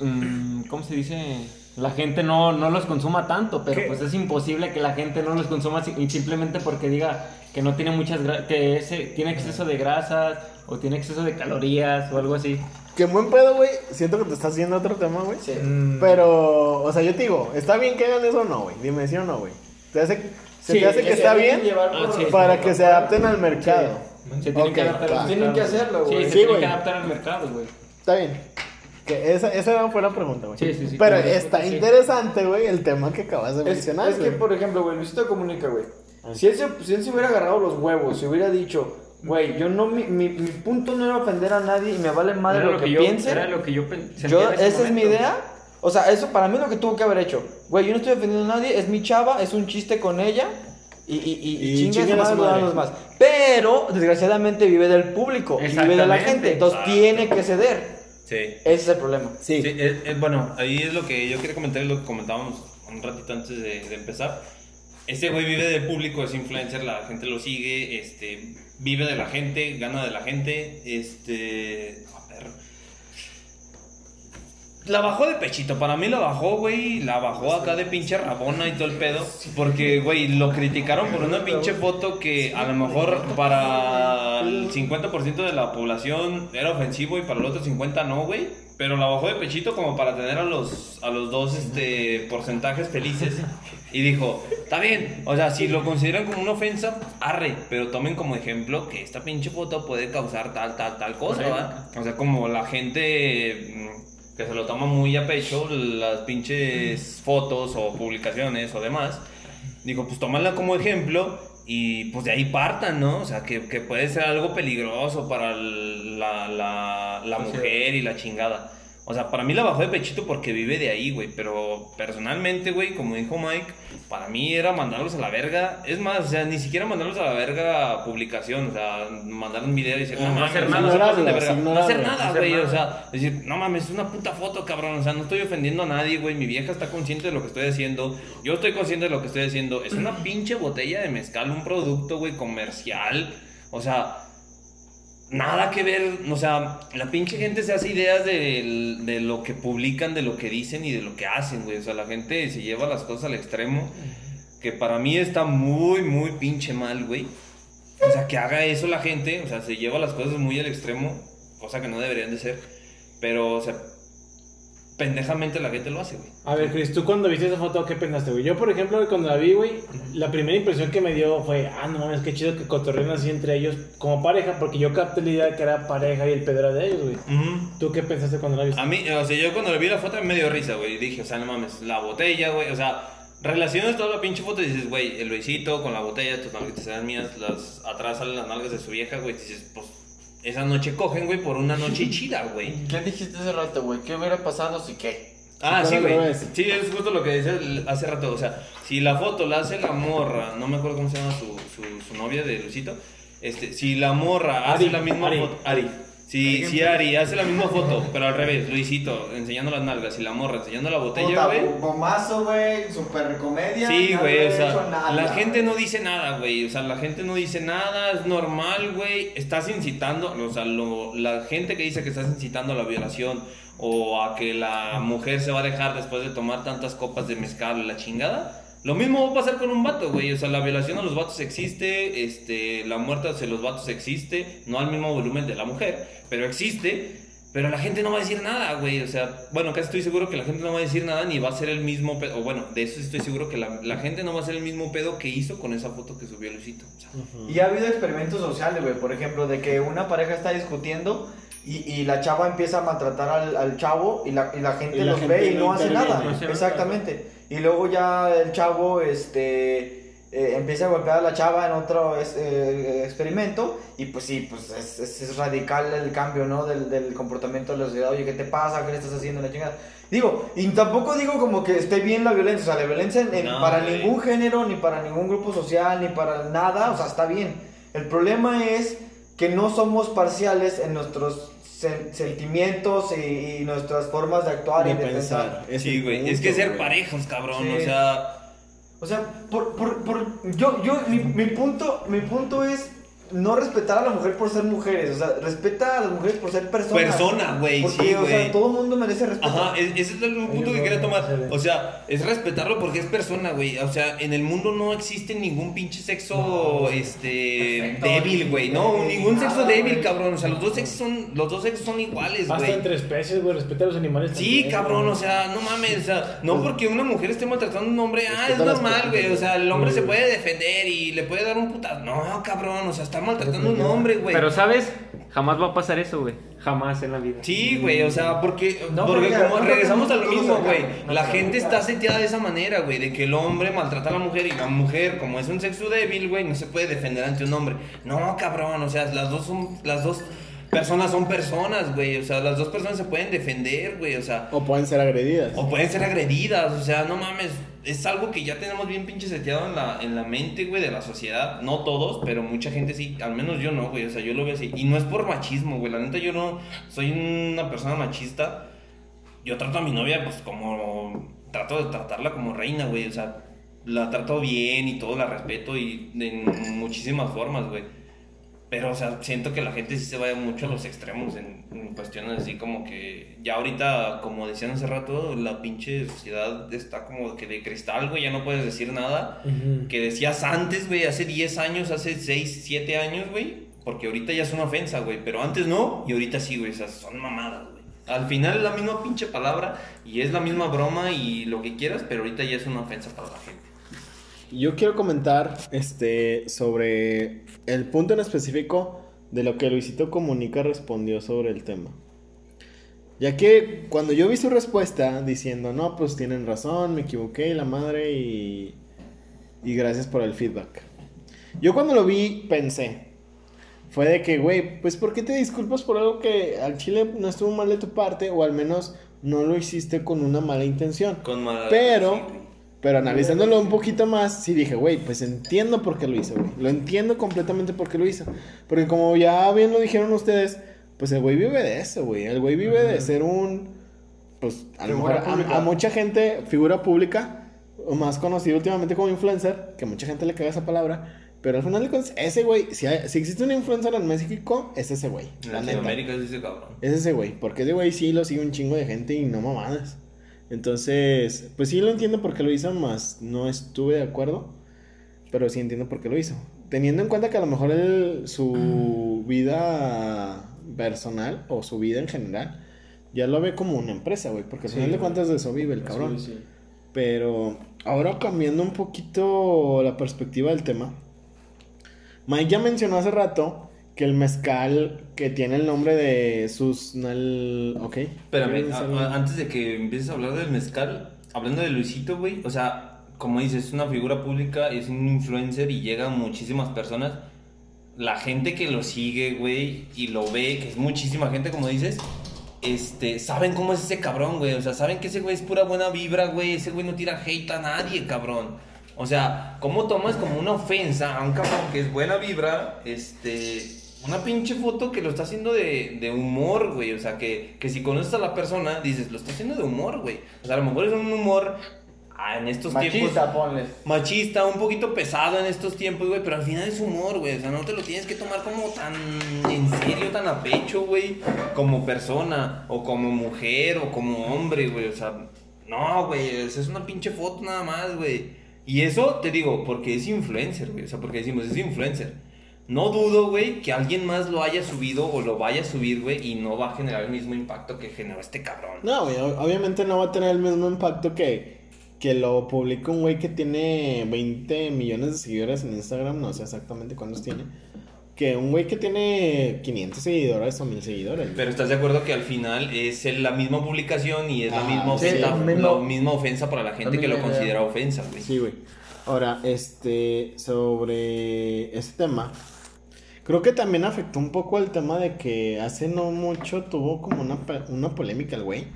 mm, ¿cómo se dice? La gente no, no los consuma tanto, pero ¿Qué? pues es imposible que la gente no los consuma simplemente porque diga que no tiene muchas que ese, tiene exceso de grasas o tiene exceso de calorías o algo así. Qué buen pedo, güey. Siento que te estás haciendo otro tema, güey. Sí. Mm, Pero, o sea, yo te digo, ¿está bien que hagan eso o no, güey? Dime sí o no, güey. ¿Te hace, ¿Se Sí, te hace que se está bien Ah, sí. para que se adapten al mercado? Se tienen Ok, que adaptar al Tienen que hacerlo, Sí, güey. se Sí, tienen güey. que adaptar al mercado, güey. Está bien. Que esa, esa fue la pregunta, güey. Sí, sí, sí, Pero claro, está sí. interesante, güey, el tema que acabas de Es, mencionar, es que, por ejemplo, güey, Luisito Comunica, güey. Si él, se, si él se hubiera agarrado los huevos, si hubiera dicho, güey, yo no, mi, mi, mi punto no era ofender a nadie y me vale madre Era lo, que, yo, piensen. Era lo que yo pen- sentía Yo, en ese esa es mi momento. idea. O sea, eso para mí es lo que tuvo que haber hecho. Güey, yo no estoy ofendiendo a nadie, es mi chava, es un chiste con ella. Y, y, y, y, a su madre los demás. Pero, desgraciadamente, vive del público y vive de la gente. Entonces tiene que ceder. Sí. Ese es el problema. Sí. Sí, es- es- bueno, ahí es lo que yo quería comentar, es lo que comentábamos un ratito antes de, de empezar. Este güey vive del público, es influencer, la gente lo sigue, este, vive de la gente, gana de la gente, este, a ver. La bajó de pechito, para mí la bajó, güey, la bajó acá de pinche rabona y todo el pedo, porque, güey, lo criticaron por una pinche foto que a lo mejor para el 50% de la población era ofensivo y para el otro 50 no, güey, pero la bajó de pechito como para tener a los, a los dos, este, porcentajes felices y dijo, está bien, o sea, si lo consideran como una ofensa, arre, pero tomen como ejemplo que esta pinche foto puede causar tal, tal, tal cosa, ¿verdad? O sea, como la gente mm, que se lo toma muy a pecho, las pinches fotos o publicaciones o demás, digo, pues tómala como ejemplo y pues de ahí partan, ¿no? O sea, que, que puede ser algo peligroso para la, la, la mujer y la chingada. O sea, para mí la bajó de pechito porque vive de ahí, güey. Pero personalmente, güey, como dijo Mike, para mí era mandarlos a la verga. Es más, o sea, ni siquiera mandarlos a la verga publicación. O sea, mandar un video y decir, no, No mames, hacer nada, no pasen de verga. No hacer nada, güey. O nada. sea, decir, no mames, es una puta foto, cabrón. O sea, no estoy ofendiendo a nadie, güey. Mi vieja está consciente de lo que estoy haciendo. Yo estoy consciente de lo que estoy haciendo. Es una pinche botella de mezcal, un producto, güey, comercial. O sea, nada que ver, o sea, la pinche gente se hace ideas de, de lo que publican, de lo que dicen y de lo que hacen, güey. O sea, la gente se lleva las cosas al extremo, que para mí está muy, muy pinche mal, güey. O sea, que haga eso la gente, o sea, se lleva las cosas muy al extremo, cosa que no deberían de ser. Pero, o sea, pendejamente la gente lo hace, güey. A ver, Chris, tú cuando viste esa foto, ¿qué pensaste, güey? Yo, por ejemplo, cuando la vi, güey, la primera impresión que me dio fue, ah, no mames, qué chido que cotorrean así entre ellos como pareja, porque yo capté la idea de que era pareja y el pedo era de ellos, güey. Ujú. ¿Tú qué pensaste cuando la viste? A mí, o sea, yo cuando le vi la foto me dio risa, güey. Dije, o sea, no mames, la botella, güey. O sea, relacionas toda la pinche foto y dices, güey, el Luisito con la botella, tus nalgas serán mías, las, atrás salen las nalgas de su vieja, güey. Dices, pues, esa noche cogen, güey, por una noche chida, güey. ¿Qué dijiste hace rato, güey? ¿Qué hubiera pasado si qué? Ah, sí, güey. Sí, es justo lo que decía hace rato. O sea, si la foto la hace la morra, no me acuerdo cómo se llama su, su, su novia de Luisito. Este, si la morra Ari, hace la misma Ari. foto. Ari. Si, si Ari hace la misma foto, pero al revés, Luisito enseñando las nalgas y la morra enseñando la botella, güey. gomazo, güey, super comedia. Sí, güey, o sea, la gente no dice nada, güey, o sea, la gente no dice nada, es normal, güey, estás incitando, o sea, lo- la gente que dice que estás incitando a la violación o a que la mujer se va a dejar después de tomar tantas copas de mezcal la chingada, lo mismo va a pasar con un vato, güey, o sea, la violación a los vatos existe, este, la muerte hacia los vatos existe, no al mismo volumen de la mujer, pero existe. Pero la gente no va a decir nada, güey. O sea, bueno, casi estoy seguro que la gente no va a decir nada ni va a ser el mismo pedo. O bueno, de eso estoy seguro que la, la gente no va a ser el mismo pedo que hizo con esa foto que subió Luisito. O sea, Y ha habido experimentos sociales, güey. Por ejemplo, de que una pareja está discutiendo y, y la chava empieza a maltratar al, al chavo y la, y la gente Y la los gente ve y no hace nada. No hace nada. Y luego ya el chavo este, eh, empieza a golpear a la chava en otro eh, experimento y pues sí, pues es, es- es radical el cambio, ¿no? Del, del comportamiento de la sociedad. Oye, ¿qué te pasa? ¿Qué le estás haciendo? La chingada. Digo, y tampoco digo como que esté bien la violencia, o sea, la violencia en- en- No, para güey. ningún género, ni para ningún grupo social, ni para nada, o sea, está bien. El problema es que no somos parciales en nuestros sentimientos y, y nuestras formas de actuar y de pensar. sí, güey. Es que ser parejos, cabrón. Sí. O sea, O sea, por, por, por, yo, yo, mi, mi punto, mi punto es no respetar a la mujer por ser mujeres, o sea, respeta a las mujeres por ser personas. Persona, güey, sí, o güey. sea, todo el mundo merece respeto. Ajá, es- ese es el punto Ay, que no, quería tomar. O sea, es respetarlo porque es persona, güey. O sea, en el mundo no existe ningún pinche sexo este Perfecto. débil, güey. No, ningún sexo débil, cabrón. O sea, los dos sexos son los dos sexos son iguales, Hasta güey. entre especies, güey, respeta a los animales. Sí, también, cabrón, o sea, no mames, o sea, no porque una mujer esté maltratando a un hombre, ah, es normal, güey, o sea, el hombre se puede defender y le puede dar un putazo. No, cabrón, o sea, está maltratando a un hombre, güey. Pero, ¿sabes? Jamás va a pasar eso, güey. Jamás en la vida. Sí, güey, o sea, porque, No, porque como no regresamos a creo lo mismo, güey. no La gente está seteada de esa manera, güey, de que el hombre maltrata a la mujer y la mujer, como es un sexo débil, güey, no se puede defender ante un hombre. No, cabrón, o sea, las dos son, las dos personas son personas, güey, o sea, las dos personas se pueden defender, güey, o sea, O pueden ser agredidas. o pueden ser agredidas, o sea, no mames, es algo que ya tenemos bien pinche seteado en la, en la mente, güey, de la sociedad. No todos, pero mucha gente sí, al menos yo no, güey, o sea, yo lo veo así. Y no es por machismo, güey, la neta yo no soy una persona machista. Yo trato a mi novia, pues, como, trato de tratarla como reina, güey, o sea, la trato bien y todo, la respeto y en muchísimas formas, güey. Pero, o sea, siento que la gente sí se vaya mucho a los extremos en, en cuestiones así como que ya ahorita, como decían hace rato, la pinche sociedad está como que de cristal, güey, ya no puedes decir nada. Que decías antes, güey, hace 10 años, hace 6, 7 años, güey. Porque ahorita ya es una ofensa, güey. Pero antes no, y ahorita sí, güey. O sea, son mamadas, güey. Al final es la misma pinche palabra y es la misma broma y lo que quieras, pero ahorita ya es una ofensa para la gente. Yo quiero comentar este, sobre el punto en específico de lo que Luisito Comunica respondió sobre el tema. Ya que cuando yo vi su respuesta diciendo, no, pues tienen razón, me equivoqué, la madre, y, y gracias por el feedback. Yo cuando lo vi pensé, fue de que, güey, pues ¿por qué te disculpas por algo que al chile no estuvo mal de tu parte o al menos no lo hiciste con una mala intención? Con mala- Pero, güey. Pero analizándolo un poquito más, sí dije, güey, pues entiendo por qué lo hizo, güey. Lo entiendo completamente por qué lo hizo. Porque como ya bien lo dijeron ustedes, pues el güey vive de eso, güey. El güey vive de ser un, pues a lo mejor a- mucha gente, figura pública, o más conocido últimamente como influencer, que mucha gente le caga esa palabra, Pero al final de cuentas, ese güey, si, hay- si existe una influencer en México, es ese güey. En. Latinoamérica es ese cabrón. Es ese güey, porque ese güey sí lo sigue un chingo de gente y no mamadas. Entonces, pues sí lo entiendo por qué lo hizo, más no estuve de acuerdo, pero sí entiendo por qué lo hizo. Teniendo en cuenta que a lo mejor él, su vida personal o su vida en general ya lo ve como una empresa, güey, porque al final de cuentas de eso vive el cabrón. Sí, sí. Pero ahora cambiando un poquito la perspectiva del tema, Mike ya mencionó hace rato que el mezcal que tiene el nombre de Susnal. Ok. Espérame, a- antes de que empieces a hablar del mezcal, hablando de Luisito, güey, o sea, como dices, es una figura pública, es un influencer y llega a muchísimas personas. La gente que lo sigue, güey, y lo ve, que es muchísima gente, como dices, este, saben cómo es ese cabrón, güey. O sea, saben que ese güey es pura buena vibra, güey. Ese güey no tira hate a nadie, cabrón. O sea, ¿cómo tomas como una ofensa a un cabrón que es buena vibra? Este, una pinche foto que lo está haciendo de, de humor, güey. O sea, que, que si conoces a la persona, dices, lo está haciendo de humor, güey. O sea, a lo mejor es un humor ah, en estos tiempos Machista, ponle. machista, un poquito pesado en estos tiempos, güey, pero al final es humor, güey. O sea, no te lo tienes que tomar como tan en serio, tan a pecho, güey, como persona, o como mujer, o como hombre, güey. O sea, no, güey, es es una pinche foto nada más, güey. Y eso te digo, porque es influencer, güey. O sea, porque decimos, es influencer. No dudo, güey, que alguien más lo haya subido o lo vaya a subir, güey, y no va a generar el mismo impacto que generó este cabrón. No, güey, ob- obviamente no va a tener el mismo impacto que, que lo publica un güey que tiene 20 millones de seguidores en Instagram, no sé exactamente cuántos tiene. Que un güey que tiene 500 seguidores o 1000 seguidores. Pero estás de acuerdo que al final es el- la misma publicación y es la Ah, misma sí, ofensa, la misma ofensa para la gente la que lo considera ofensa, güey. Sí, güey. Ahora, este, sobre este tema, creo que también afectó un poco el tema de que hace no mucho tuvo como una, una polémica el güey,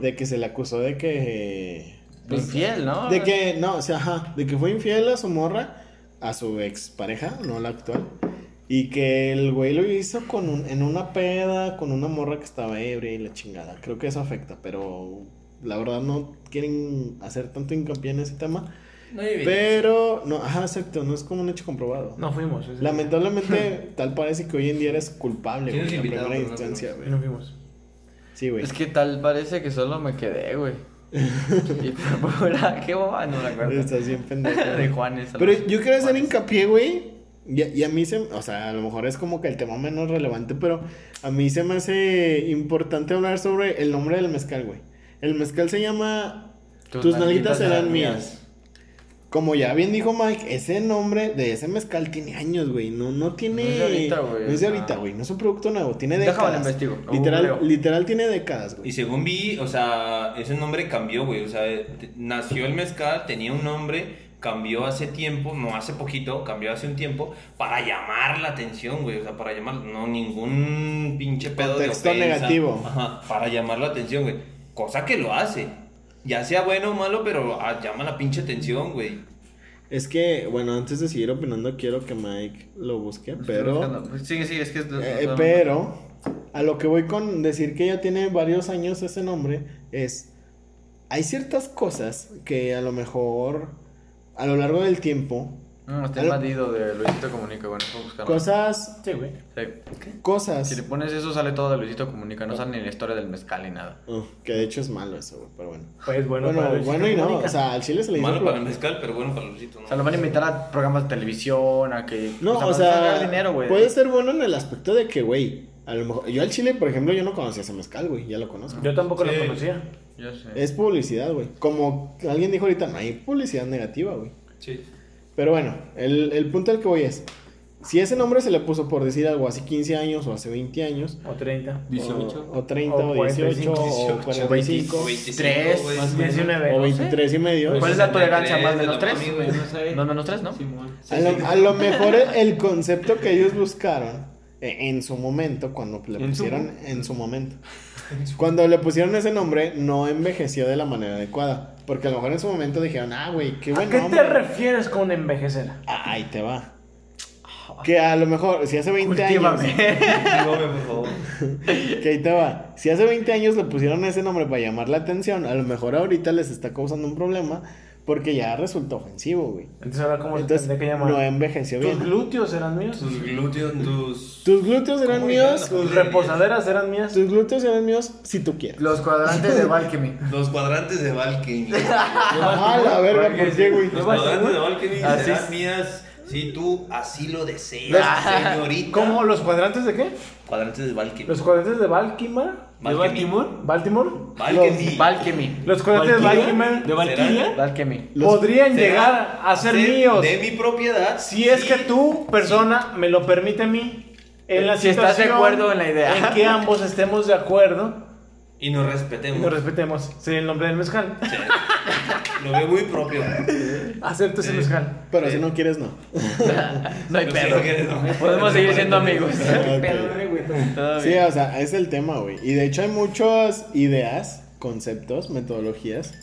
de que se le acusó de que... Infiel, ¿no? De que, no, o sea, ajá, de que fue infiel a su morra, a su ex pareja, no la actual. Y que el güey lo hizo con un, en una peda, con una morra que estaba ebria y la chingada. Creo que eso afecta, pero la verdad no quieren hacer tanto hincapié en ese tema. No hay. Pero, no, ajá, exacto, no es como un hecho comprobado. No fuimos. Lamentablemente, tal parece que hoy en día eres culpable, güey, en primera no instancia, No güey. fuimos. Sí, güey. Es que tal parece que solo me quedé, güey. y por pura, qué boba, no me acuerdo. Estás bien pendejo. de Juanes. Pero yo quiero hacer hincapié, güey. Y, a- y a mí se, o sea, a lo mejor es como que el tema menos relevante, pero a mí se me hace importante hablar sobre el nombre del mezcal, güey. El mezcal se llama Tus, nalguitas serán mías. Como ya bien dijo Mike, ese nombre de ese mezcal tiene años, güey. No, no tiene. No es de ahorita, güey. No es de Ah. ahorita, güey. No es un producto nuevo. Tiene décadas. investigo, Literal, literal tiene décadas, Y güey. según vi, o sea, ese nombre cambió, güey. O sea, nació el mezcal, tenía un nombre, cambió hace tiempo, no hace poquito, cambió hace un tiempo, para llamar la atención, güey. O sea, para llamar, no ningún pinche pedo Contexto de ofensa. negativo. Ajá, para llamar la atención, güey. Cosa que lo hace. Ya sea bueno o malo, pero ah, llama la pinche atención, güey. Es que, bueno, antes de seguir opinando, quiero que Mike lo busque, pero. Sigue, sigue, es que es. Eh, pero a lo que voy con decir que ya tiene varios años ese nombre es hay ciertas cosas que a lo mejor a lo largo del tiempo No, está invadido de Luisito Comunica, bueno, buscarlo. cosas Sí, güey. Sí. cosas Si le pones eso, sale todo de Luisito Comunica. No sale ni la historia del mezcal ni nada. Oh, que de hecho es malo eso güey, pero bueno Pues bueno, bueno para bueno, y no Comunica. o sea al chile se le hizo Malo para el mezcal, pero bueno para Luisito, ¿no? O sea, lo van a invitar a programas de televisión, a que. no o a sea ganar dinero, güey. puede ser bueno en el aspecto de que güey a lo mejor yo al chile por ejemplo yo no conocía ese mezcal güey ya lo conozco Yo tampoco Sí. lo conocía. Yo sé. es publicidad güey como alguien dijo ahorita no hay publicidad negativa güey Sí. Pero bueno, el, el punto al que voy es, si ese nombre se le puso por decir algo hace 15 años o hace 20 años, O 30. o, o 30 O o 18 45, o 45 O 25, Tres, güey. Más 19. o no sé. 23 y medio, ¿Cuál es la tolerancia? 63 ¿Más de menos la 3? mami, güey. No sé. ¿No menos 3, no? Simón. a lo, a lo mejor el, concepto que ellos buscaron eh, en su momento, cuando le ¿En su pusieron en su momento, cuando le pusieron ese nombre, no envejeció de la manera adecuada. Porque a lo mejor en su momento dijeron, ah, güey, qué ¿A buen qué te refieres con envejecer? Ah, Ahí te va. Que a lo mejor, si hace 20 años. Cultívame. Dígame, por favor. Que ahí te va. Si hace 20 años le pusieron ese nombre para llamar la atención, a lo mejor ahorita les está causando un problema Porque ya resultó ofensivo, güey. Entonces ahora cómo se Entonces tendría que llamar. no envejeció Tus bien. glúteos eran míos. Tus glúteos, tus. Tus glúteos eran ¿Cómo míos. Tus reposaderas eran mías. Tus glúteos eran míos si tú quieres. Los cuadrantes de Valkyrie. Los cuadrantes de Valkyrie. Ah, la verga, ¿por qué, güey? Los cuadrantes de Valkyrie es. mías si tú así lo deseas, señorita. ¿Cómo? ¿Los cuadrantes de qué? Cuadrantes de Valkyrie. Los cuadrantes de Baltimore. ¿De Baltimore? ¿Baltimore? Valkyrie. Valkyrie. Los cuadrantes de Baltimore ¿De Valkyria? Valkyrie. podrían llegar a ser míos. De mi propiedad. Si es que tú, persona, me lo permite a mí. En la Si estás de acuerdo en la idea. En que ambos estemos de acuerdo Y nos y respetemos. nos respetemos. Sería el nombre del mezcal. Sí. Lo veo muy propio. Acepto ese mezcal. Pero si no quieres, no. No hay pedo. no. Podemos seguir siendo amigos. Sí, o sea, es el tema, güey. Y de hecho hay muchas ideas, conceptos, metodologías.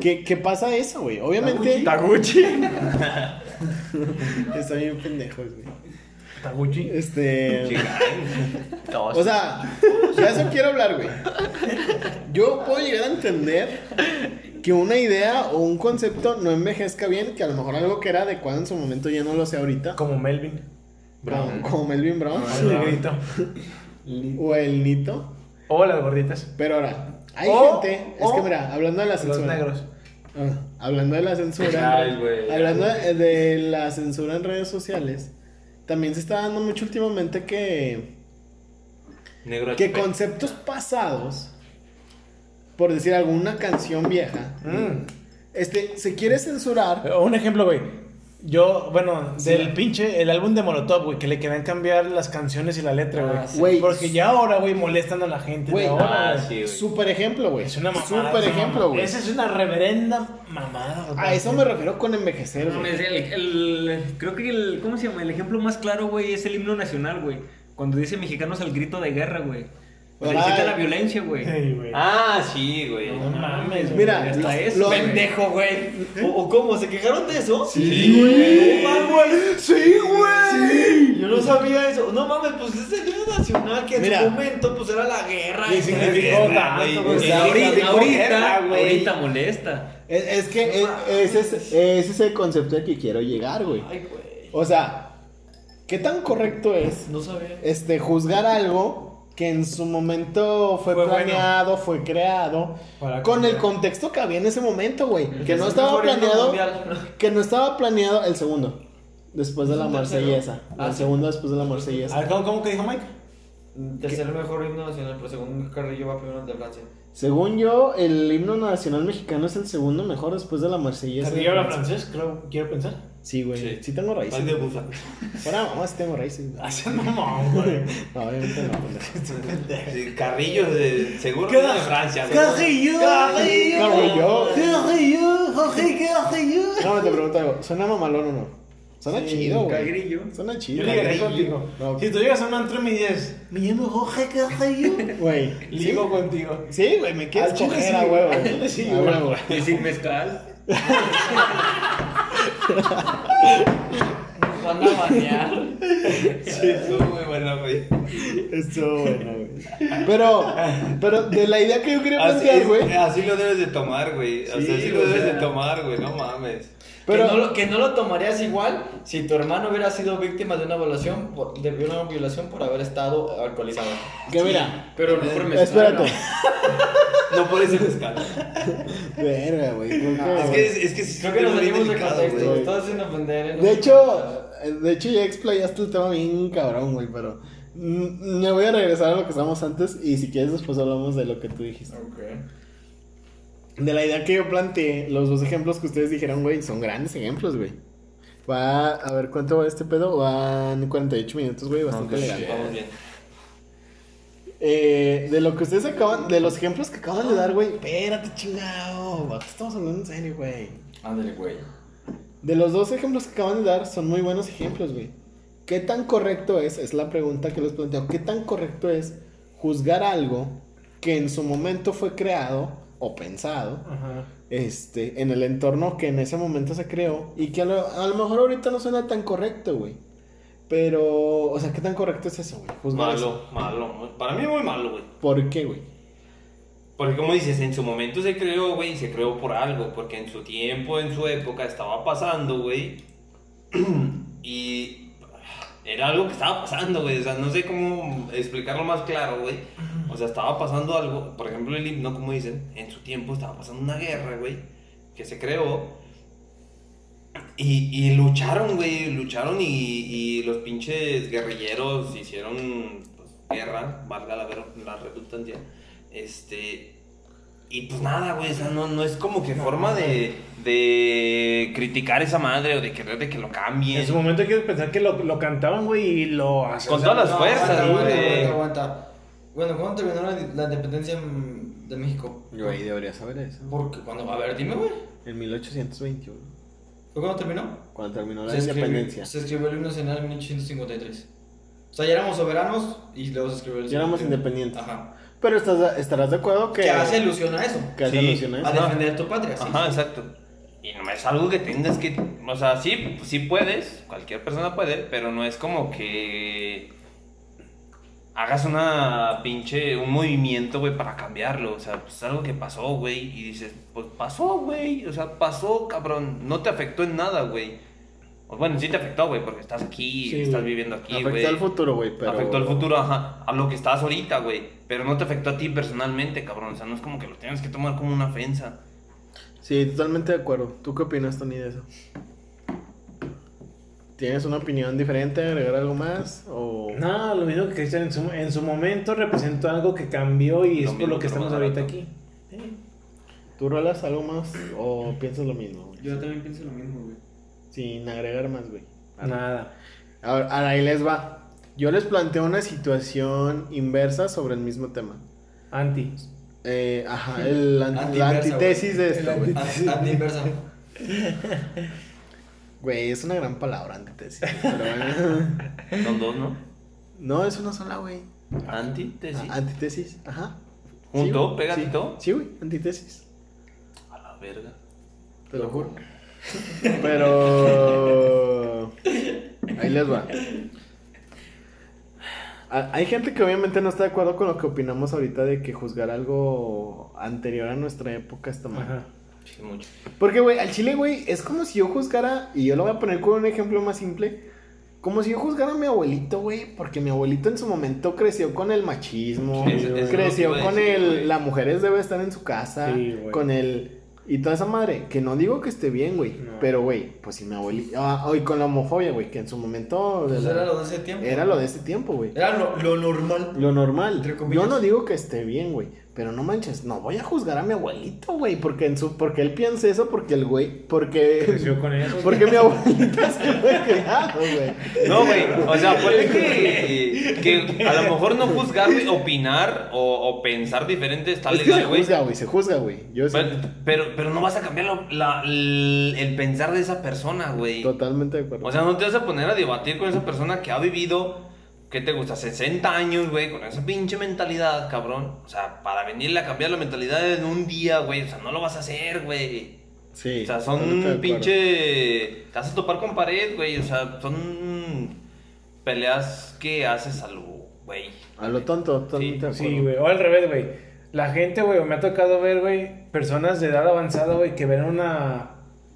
Que, que pasa eso, güey. Obviamente. Taguchi. Están bien pendejos, güey. Taguchi. Este. O sea, de eso quiero hablar, güey. Yo puedo llegar a entender que una idea o un concepto no envejezca bien, que a lo mejor algo que era adecuado en su momento ya no lo sé ahorita. Como Melvin. Como, como Melvin Brown El negrito. o el Nito. O las gorditas. Pero ahora, hay O- gente. Es o que mira, hablando de la Los censura. negros. Ah, hablando de la censura. Ay, güey. hablando de, de la censura en redes sociales. También se está dando mucho últimamente que. Negro que conceptos pasados, por decir alguna canción vieja, Mm. este, se quiere censurar. Un ejemplo, güey. Yo, bueno, del pinche, el álbum de Molotov, güey, que le querían cambiar las canciones y la letra, güey. Ah, sí. Porque ya ahora, güey, molestan a la gente. Güey, de ahora, Ah, sí. Super ejemplo, güey. Es una mamada. Super ejemplo, güey. Esa es una reverenda mamada. güey. A eso me refiero con envejecer, No, güey. el, el- creo que el, ¿cómo se llama? El ejemplo más claro, güey, es el himno nacional, güey. Cuando dice mexicanos al grito de guerra, güey. Ay. incita la violencia, güey. Ey, güey. Ah, sí, güey. No mames, güey. Mira, Hasta lo- eso, lo- Pendejo, güey. ¿O, o cómo? ¿Se quejaron de eso? Sí, güey. No mames, güey. Sí, güey. Yo no sabía eso. No mames, pues es el himno nacional que en Mira. su momento pues era la guerra. Y significó güey. Sí, ahorita, ahorita, güey. ahorita molesta. Es, es que es- ese, es, ese es el concepto al que quiero llegar, güey. Ay, güey. O sea, ¿qué tan correcto es No sabía. este, juzgar algo que en su momento fue, Fue planeado, fue creado, Para con el contexto que había en ese momento, güey. Que no estaba planeado, que no estaba planeado el segundo, después de la marsellesa. Ah, el sí. segundo después de la A marsellesa. ver, ¿cómo, cómo que dijo Mike? Tercer mejor himno nacional, pero según Carrillo va primero el de Francia. Según yo, el himno nacional mexicano es el segundo mejor después de la marsellesa. ¿Se habla francés? Creo, quiero pensar. Sí, güey. Sí. Sí. tengo raíces. Pan de búfalo. Fuera, mamá, sí tengo raíces. Hace mamón, güey. No, obviamente no, pendejo. Sí, Carrillo de seguro ¿Qué de Francia, güey. Carrillo, Carrillo. Carrillo, Jorge Carrillo. No, te pregunto algo. ¿Suena mamalón o no? Suena Sí, chido, güey. Cagrillo. Suena chido. Yo Carrillo. contigo. No. Si tú llegas a un antro y me dices, me llamo Jorge Carrillo, Güey. ¿sí? ligo contigo. Sí, güey, me quieres Al chile coger sí, a huevo. al chile sí, güey. huevo. Y sin mezcal. Van a banear. Sí, estuvo muy bueno, güey. Estuvo bueno, güey. Pero, pero de la idea que yo quería plantear, güey. así lo debes de tomar, güey. O sea, Sí, así lo debes sea. de tomar, güey. No mames. Pero, que, no lo, que no lo tomarías igual si tu hermano hubiera sido víctima de una violación por, de una violación por haber estado alcoholizado. que mira. Pero no por mezcal. Espérate. No por ese mezcal. Verga, güey. ¿por qué, Es que es, es que Creo que nos salimos de contexto. güey. Estás sin ofender. ¿eh? De hecho, de hecho ya explayaste el tema bien cabrón, güey, pero me voy a regresar a lo que estábamos antes y si quieres después hablamos de lo que tú dijiste. Ok. De la idea que yo planteé, los dos ejemplos que ustedes dijeron, güey, son grandes ejemplos, güey. Va, a ver cuánto va este pedo, van 48 minutos, güey, bastante legal. Vamos bien. Eh, de lo que ustedes acaban, de los ejemplos que acaban de dar, güey, espérate, chingado, estamos hablando en serio, güey. Ándale, güey. De los dos ejemplos que acaban de dar, son muy buenos ejemplos, güey. ¿Qué tan correcto es? Es la pregunta que les planteo. ¿Qué tan correcto es juzgar algo que en su momento fue creado o pensado Ajá. este, en el entorno que en ese momento se creó y que a lo, a lo mejor ahorita no suena tan correcto, güey? Pero, o sea, ¿qué tan correcto es eso, güey? Eso. Malo, malo. Para mí muy malo, güey. ¿Por qué, güey? Porque como dices, en su momento se creó, güey, y se creó por algo, porque en su tiempo, en su época estaba pasando, güey. y era algo que estaba pasando, güey. O sea, no sé cómo explicarlo más claro, güey. O sea, estaba pasando algo, por ejemplo, el himno, como dicen, en su tiempo estaba pasando una guerra, güey, que se creó. Y, y lucharon, güey, lucharon y, y los pinches guerrilleros hicieron pues, guerra, valga la, la redundancia. Este. Y pues nada, güey, o sea, no, no es como que forma de, de criticar esa madre o de querer de que lo cambien. En su momento quiero pensar que lo, lo cantaban, güey, y lo hacían. Con todas las No, fuerzas, aguanta, aguanta, güey. aguanta, aguanta. Bueno, ¿cuándo terminó la, la independencia mm, de México? Güey, debería saber eso. Porque cuando, a ver, dime, güey. En 1821, ¿Fue cuando terminó? cuando terminó la Se escribió, independencia. se escribió el himno nacional en 1853. O sea, ya éramos soberanos y luego se escribió el Ya éramos independientes. Ajá. Pero estás, estarás de acuerdo que. Que hace alusión a eso. que hace Sí. alusión a A eso. defender tu patria, sí. Ajá, exacto. Y no es algo que tengas que. O sea, sí, sí puedes, cualquier persona puede, pero no es como que. Hagas una pinche. Un movimiento, güey, para cambiarlo. O sea, pues es algo que pasó, güey. Y dices, pues pasó, güey. O sea, pasó, cabrón. No te afectó en nada, güey. O bueno, sí te afectó, güey, porque estás aquí, Sí, estás viviendo aquí, Afectó güey. al futuro, güey, pero. Afectó al futuro, ajá, a lo que estás ahorita, güey. Pero no te afectó a ti personalmente, cabrón. O sea, no es como que lo tienes que tomar como una ofensa. Sí, totalmente de acuerdo. ¿Tú qué opinas, Tony, de eso? ¿Tienes una opinión diferente? ¿Agregar algo más? O... No, lo mismo que Cristian en su, en su momento representó algo que cambió y Lo es por lo que estamos ahorita aquí. Sí. ¿Tú rolas algo más o piensas lo mismo? güey? Yo también pienso lo mismo, güey. Sin agregar más, güey. Nada. Ahora, ahora ahí les va. Yo les planteo una situación inversa sobre el mismo tema. Anti. Eh, ajá, el an- la antítesis de esto, güey. An- Anti-inversa. Güey, es una gran palabra, antítesis. Pero bueno. Son dos, ¿no? No, es una sola, güey. Antítesis. Ah, Antítesis, ajá. ¿Junto? güey, ¿Pegadito? Sí, Sí, güey, antítesis. A la verga. Te lo juro. Pero. Ahí les va. Hay gente que obviamente no está de acuerdo con lo que opinamos ahorita de que juzgar algo anterior a nuestra época está mal. Ajá. Sí, mucho. Porque, güey, al chile, güey, es como si yo juzgara, y yo lo voy a poner con un ejemplo más simple, como si yo juzgara a mi abuelito, güey, porque mi abuelito en su momento creció con el machismo, Sí, es creció con decir, el, güey. las mujeres deben estar en su casa, Sí, con el, y toda esa madre, que no digo que esté bien, güey, No. pero, güey, pues si mi abuelito, ah, y con la homofobia, güey, que en su momento Pues era lo de ese tiempo. era lo de este tiempo, güey. Era lo, lo normal. Lo normal. Entre. Yo no digo que esté bien, güey. Pero no manches, no voy a juzgar a mi abuelito, güey. Porque en su, porque él piensa eso, porque el güey, porque. Creció con eso. Porque mi abuelita se fue criado, güey. No, güey. O sea, puede que, que a lo mejor no juzgar, güey, opinar o, o pensar diferente está Es que se legal, güey. juzga, güey, se juzga, güey. Yo sí, Pero, pero, pero no vas a cambiar la- la- el, el pensar de esa persona, güey. totalmente de acuerdo. O sea, no te vas a poner a debatir con esa persona que ha vivido, ¿qué te gusta? 60 años, güey, con esa pinche mentalidad, cabrón. O sea, para venirle a cambiar la mentalidad en un día, güey, o sea, no lo vas a hacer, güey. sí. O sea, son pinche... Te vas a topar con pared, güey, o sea, son peleas que haces a lo, güey. A lo tonto, acuerdo. Sí, güey. O al revés, güey. La gente, güey, me ha tocado ver, güey, personas de edad avanzada, güey, que ven a una,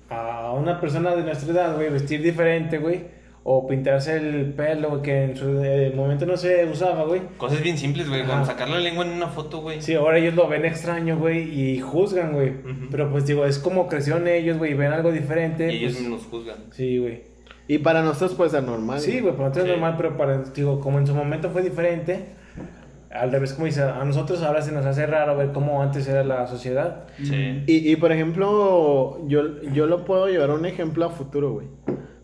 a una persona de nuestra edad, güey, vestir diferente, güey. O pintarse el pelo, que en su eh, momento no se usaba, güey. Cosas bien simples, güey, como sacar la lengua en una foto, güey. Sí, ahora ellos lo ven extraño, güey, y juzgan, güey. Pero pues digo, es como crecieron ellos, güey, y ven algo diferente. Y ellos pues, nos juzgan. Sí, güey. Y para nosotros puede ser normal. Sí, güey, para nosotros Sí. es normal, pero para, digo, como en su momento fue diferente, al revés, como dice, a nosotros ahora se nos hace raro ver cómo antes era la sociedad. Sí. Y, y por ejemplo, yo, yo lo puedo llevar a un ejemplo a futuro, güey.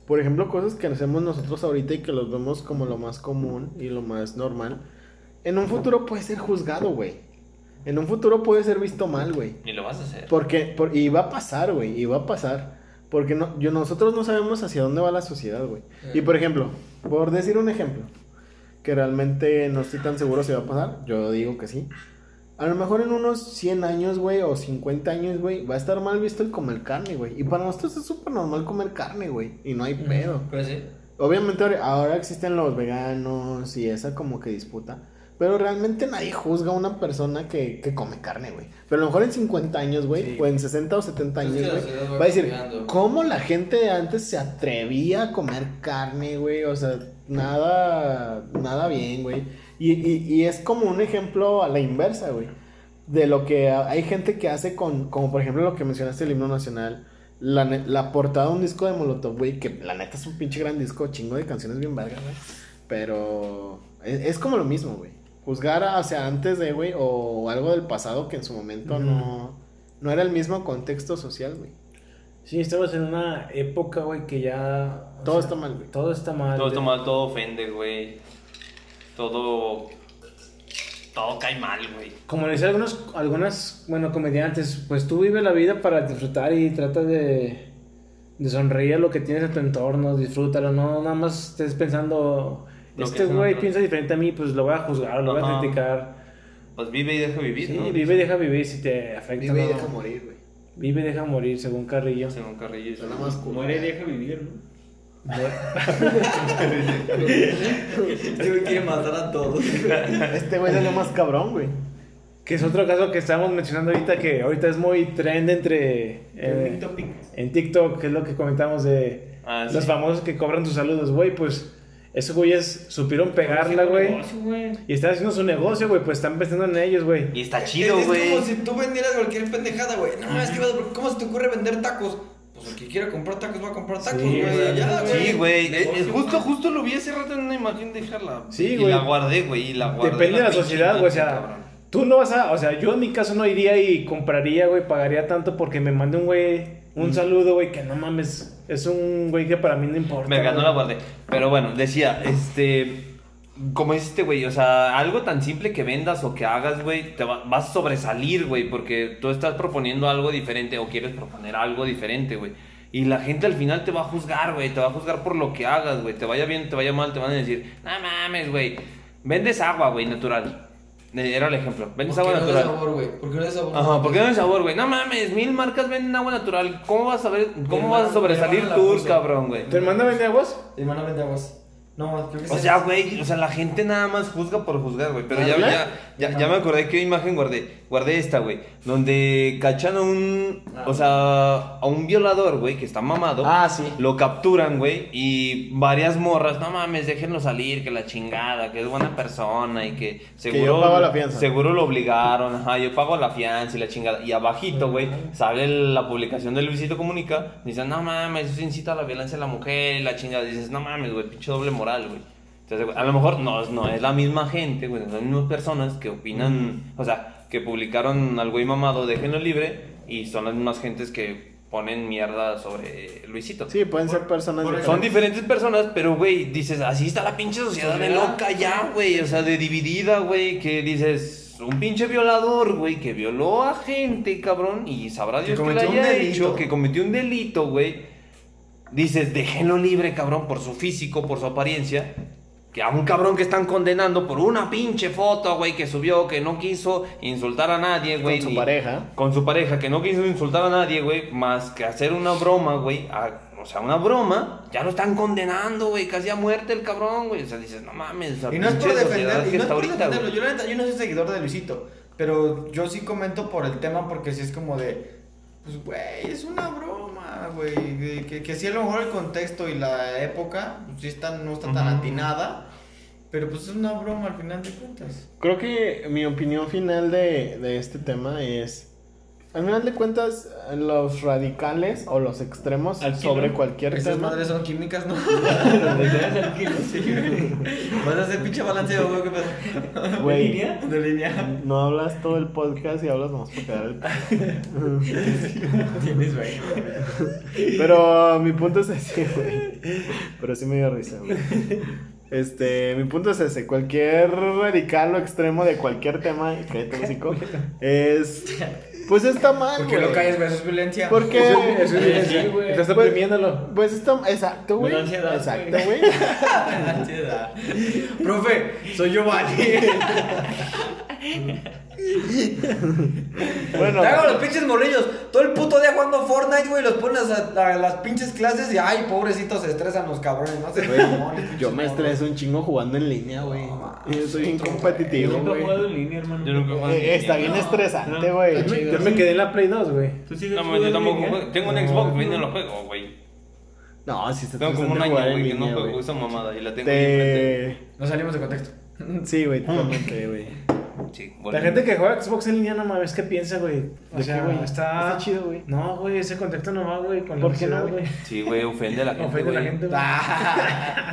Por ejemplo, cosas que hacemos nosotros ahorita y que los vemos como lo más común y lo más normal. En un futuro puede ser juzgado, güey. En un futuro puede ser visto mal, güey. Y lo vas a hacer. Porque, por- y va a pasar, güey, y va a pasar. Porque no, yo, nosotros no sabemos hacia dónde va la sociedad, güey. Y por ejemplo, por decir un ejemplo, que realmente no estoy tan seguro si va a pasar, yo digo que sí. A lo mejor en unos 100 años, güey, o 50 años, güey, va a estar mal visto el comer carne, güey. Y para nosotros es súper normal comer carne, güey. Y no hay pedo. Pues sí. Obviamente ahora- existen los veganos y esa como que disputa. Pero realmente nadie juzga a una persona que, que come carne, güey. Pero a lo mejor en 50 años, güey, o en 60 o 70 Es años, güey, va a decir, cambiando. ¿cómo la gente de antes se atrevía a comer carne, güey? O sea, nada, nada bien, güey. Y, y, y es como un ejemplo a la inversa, güey. De lo que hay gente que hace con, como por ejemplo lo que mencionaste, el himno nacional. La, la portada de un disco de Molotov, güey, que la neta es un pinche gran disco, chingo de canciones bien vergas, güey. Pero es, es como lo mismo, güey. Juzgar hacia antes de, güey, o algo del pasado que en su momento no, no era el mismo contexto social, güey. Sí, estamos en una época, güey, que ya... Todo está mal, güey. Todo está mal. Todo está mal, todo ofende, güey. Todo. Todo cae mal, güey. Como le dicen algunos, algunas, bueno, comediantes, pues tú vive la vida para disfrutar y trata de, de sonreír a lo que tienes en tu entorno, disfrútalo, no nada más estés pensando, Lo este güey piensa diferente a mí, pues lo voy a juzgar, lo voy a criticar. Pues vive y deja vivir, Sí, ¿no? vive y deja vivir si te afecta. Vive y no. deja morir, güey. Vive y deja morir, según Carrillo. Según Carrillo. según- más. Muere y deja vivir, ¿no? Este güey quiere matar a todos. Este güey es lo más cabrón, güey. Que es otro caso que estábamos mencionando ahorita, que ahorita es muy trend entre... eh, en TikTok, que es lo que comentamos de Ah, los sí. famosos que cobran tus saludos, güey, pues esos güeyes supieron pegarla, güey. Güey. Y están haciendo su negocio, güey, pues están pensando en ellos, güey. Y está Es- chido, es, güey. como si tú vendieras cualquier pendejada, güey. No, es que, ¿cómo se te ocurre vender tacos? Pues el que quiera comprar tacos va a comprar tacos, Sí, güey. güey. ya, güey. Sí, güey. Eh, eh, justo, justo lo vi hace rato en una imagen de Carla. Sí, y güey. la guardé, güey. Y la guardé. Depende de la pinche sociedad, güey, o imagen, sea, cabrón. tú no vas a, o sea, yo en mi caso no iría y compraría, güey, pagaría tanto porque me mande un güey un saludo, güey, que no mames, es un güey que para mí no importa. Me ganó güey. la guardé. Pero bueno, decía, este. Como dice este güey, o sea, algo tan simple que vendas o que hagas, güey, te va- vas a sobresalir, güey, porque tú estás proponiendo algo diferente o quieres proponer algo diferente, güey. Y la gente al final te va a juzgar, güey, te va a juzgar por lo que hagas, güey. Te vaya bien, te vaya mal, te van a decir, no mames, güey, vendes agua, güey, natural. Eh, Era el ejemplo, vendes ¿Por agua qué no de natural. sabor, güey? ¿Por qué no de sabor? Ajá, ¿por qué no hay sabor, güey? No mames, mil marcas venden agua natural. ¿Cómo vas a ver, cómo vas a mi sobresalir tú, cabrón, güey? ¿Tu hermana vende aguas? Hermana vende aguas. No, creo que O sea, güey, o sea, la gente nada más juzga por juzgar, güey. Pero ya, ya, ya, ya me acordé qué imagen guardé. Guardé esta, güey. Donde cachan a un. O sea, a un violador, güey, que está mamado. Ah, sí. Lo capturan, güey. Y varias morras, no mames, déjenlo salir, que la chingada, que es buena persona y que seguro. yo pago la fianza. Seguro lo obligaron, ajá, yo pago la fianza y la chingada. Y abajito, güey, sale la publicación de Luisito Comunica. Dicen, no mames, eso incita a la violencia a la mujer y la chingada. dices, no mames, güey, pinche doble moral, güey. Entonces, a lo mejor no, no es la misma gente, güey, son las mismas personas que opinan, o sea, que publicaron al güey mamado, déjenlo libre, y son las mismas gentes que ponen mierda sobre Luisito. Sí, pueden ser personas diferentes. Son diferentes personas, pero, güey, dices, así está la pinche sociedad de loca ya, güey. O sea, de dividida, güey, que dices, un pinche violador, güey, que violó a gente, cabrón, y sabrá Que Dios que, le cometió un haya delito. hecho, que cometió un delito, güey. Dices, déjenlo libre, cabrón, por su físico, por su apariencia. Que a un cabrón que están condenando por una pinche foto, güey, que subió, que no quiso insultar a nadie, güey. Con su ni- pareja. con su pareja, que no quiso insultar a nadie, güey, más que hacer una broma, güey. O sea, una broma, ya lo están condenando, güey, casi a muerte el cabrón, güey. O sea, dices, no mames, o sea, Y no es por pinche defender, sociedad y que no es por ahorita, defenderlo. yo no soy seguidor de Luisito, pero yo sí comento por el tema porque sí es como de, pues, güey, es una broma, güey. Que, que sí a lo mejor el contexto y la época, pues, sí está, no está tan Ujú. atinada, pero pues es una broma al final de cuentas. Creo que mi opinión final de, de este tema es. Al final de cuentas, los radicales o los extremos Al sobre cualquier Esas tema. madres son químicas, ¿no? Vas a hacer pinche balanceo, güey, qué. Güey, De línea. no hablas todo el podcast y hablas más para quedar el. Tienes, güey. Pero mi punto es ese, güey. Pero sí me dio risa, güey. Este, mi punto es ese. Cualquier radical o extremo de cualquier tema, es. Pues está mal, Porque lo calles, güey, eso es violencia. Porque. Eso es violencia, Sí, güey. Estás Pues- oprimiéndolo. Pues está. Exacto, güey. Da ansiedad, Exacto, güey. güey. Ansiedad. Profe, soy Giovanni. Bueno, Te hago los pinches morrillos todo el puto día jugando Fortnite, güey, los pones a, a las pinches clases y ay, pobrecitos, se estresan los cabrones, no sé. yo me estreso un chingo jugando en línea, güey. Yo soy bien Yo competitivo, nunca he güey. jugado en línea, hermano. Yo nunca he jugado en Eh, Está bien línea. estresante, güey. Yo me quedé en la Play 2, güey. ¿Tú sigues No, yo tampoco línea? Tengo un Xbox, güey, no lo juego, güey. No, sí está Tengo como un año, güey, que no línea, juego esa mamada y la tengo ahí enfrente. Te... No salimos de contexto. Sí, güey, totalmente, güey. Sí, La gente que juega Xbox en línea no mames, ¿qué piensa, güey? O ¿De sea, qué, güey? está... Está chido, güey. No, güey, ese contexto no va, güey, con la ¿Por qué no, güey? Sí, güey, ofende a la gente, Ofende a la gente, güey.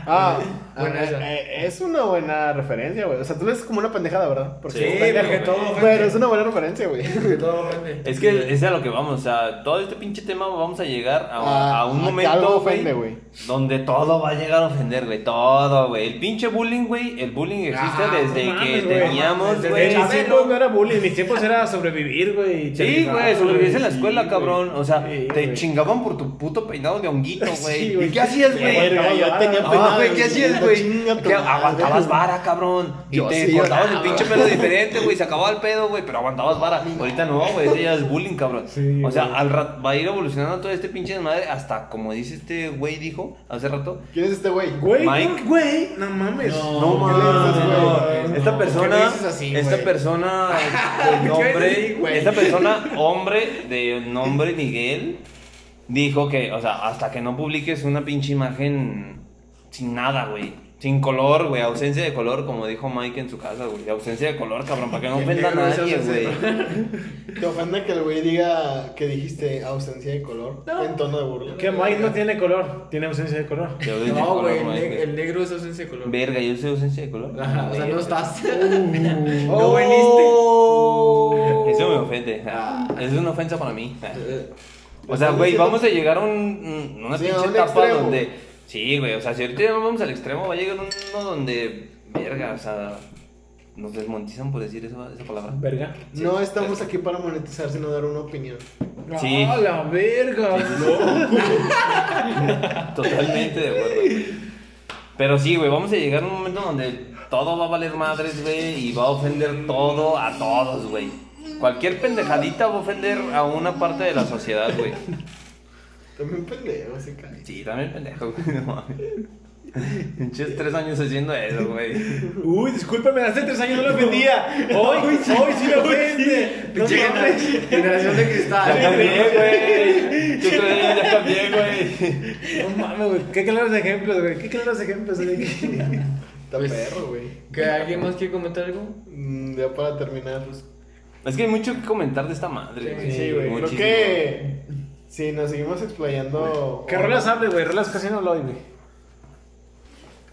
Ah, Buena ah, esa. eh, es una buena referencia, güey. O sea, tú ves como una pendejada, ¿verdad? Porque Sí, es pendejo, porque todo. Pero es una buena referencia, güey. Todo ofende. Es que es a lo que vamos, o sea, todo este pinche tema vamos a llegar a, Ah, a un a momento, algo ofende, güey. donde todo va a llegar a ofender, güey, todo, güey. El pinche bullying, güey, el bullying existe Ah, desde no que teníamos, güey. En mis Chabelo. tiempos no era bullying, mis tiempos era sobrevivir, güey. Sí, güey, sobrevivías en la escuela, Sí, cabrón. O sea, Sí, te chingaban por tu puto peinado de honguito, güey. ¿Y qué hacías, güey? Yo tenía Ah, peinado güey, ¿qué hacías, güey? aguantabas vara, cabrón. Y Yo te sí, cortabas el pinche pelo diferente, güey. Se acababa el pedo, güey, pero aguantabas vara. Ahorita no, güey, ese ya es bullying, cabrón. Sí, o sea, güey. al rat- va a ir evolucionando todo este pinche desmadre hasta, como dice este güey, dijo hace rato. ¿Quién es este güey? Güey, Mike. güey, no mames. No, ¿qué le dices, mames, güey? Esta ¿Qué persona, así, esta güey? persona, de ¿Qué nombre, esta persona, hombre de nombre Miguel, dijo que, o sea, hasta que no publiques una pinche imagen sin nada, güey. Sin color, güey, ausencia de color, como dijo Mike en su casa, güey. Ausencia de color, cabrón, para que no ofenda a nadie, güey. ¿Te ofende que el güey diga que dijiste ausencia de color en tono de burla? Que Mike no tiene color, tiene ausencia de color. No, güey, el, negro es ausencia de color. Verga, yo soy ausencia de color. Ajá, o sea, no estás. Uh. No viniste. Eso me ofende. ah, Es una ofensa para mí. ah. O sea, Estás güey, vamos a llegar a un, un- una Sí, pinche etapa extremo. donde. Sí, güey, o sea, si ahorita ya vamos al extremo, va a llegar uno donde. Verga, o sea. Nos desmonetizan por decir esa, esa palabra. Verga. No estamos aquí para monetizar, sino dar una opinión. Sí. ¡Ah, la verga! Totalmente de acuerdo. Pero sí, güey, vamos a llegar a un momento donde todo va a valer madres, güey, y va a ofender todo a todos, güey. Cualquier pendejadita va a ofender a una parte de la sociedad, güey. También pendejo, se cae. Sí, también pendejo, güey, no mames. Pinches tres años haciendo eso, güey. Uy, discúlpame, hace tres años no lo ofendía. Hoy, hoy sí me ofende. No Pinche mames. gener- generación de Ya cristal. cambié, güey. Yo creo que ya cambié, güey. No mames, güey. Qué claros ejemplos, güey. Qué claros ejemplos. güey. Está Pues- perro, güey. ¿Que alguien más quiere comentar algo? Mm, Ya para terminar. Es que hay mucho que comentar de esta madre, güey. Sí, güey. Creo Muchísimo. que si nos seguimos explayando. ¿Qué rolas hable, güey? Rolas casi no lo oí, güey.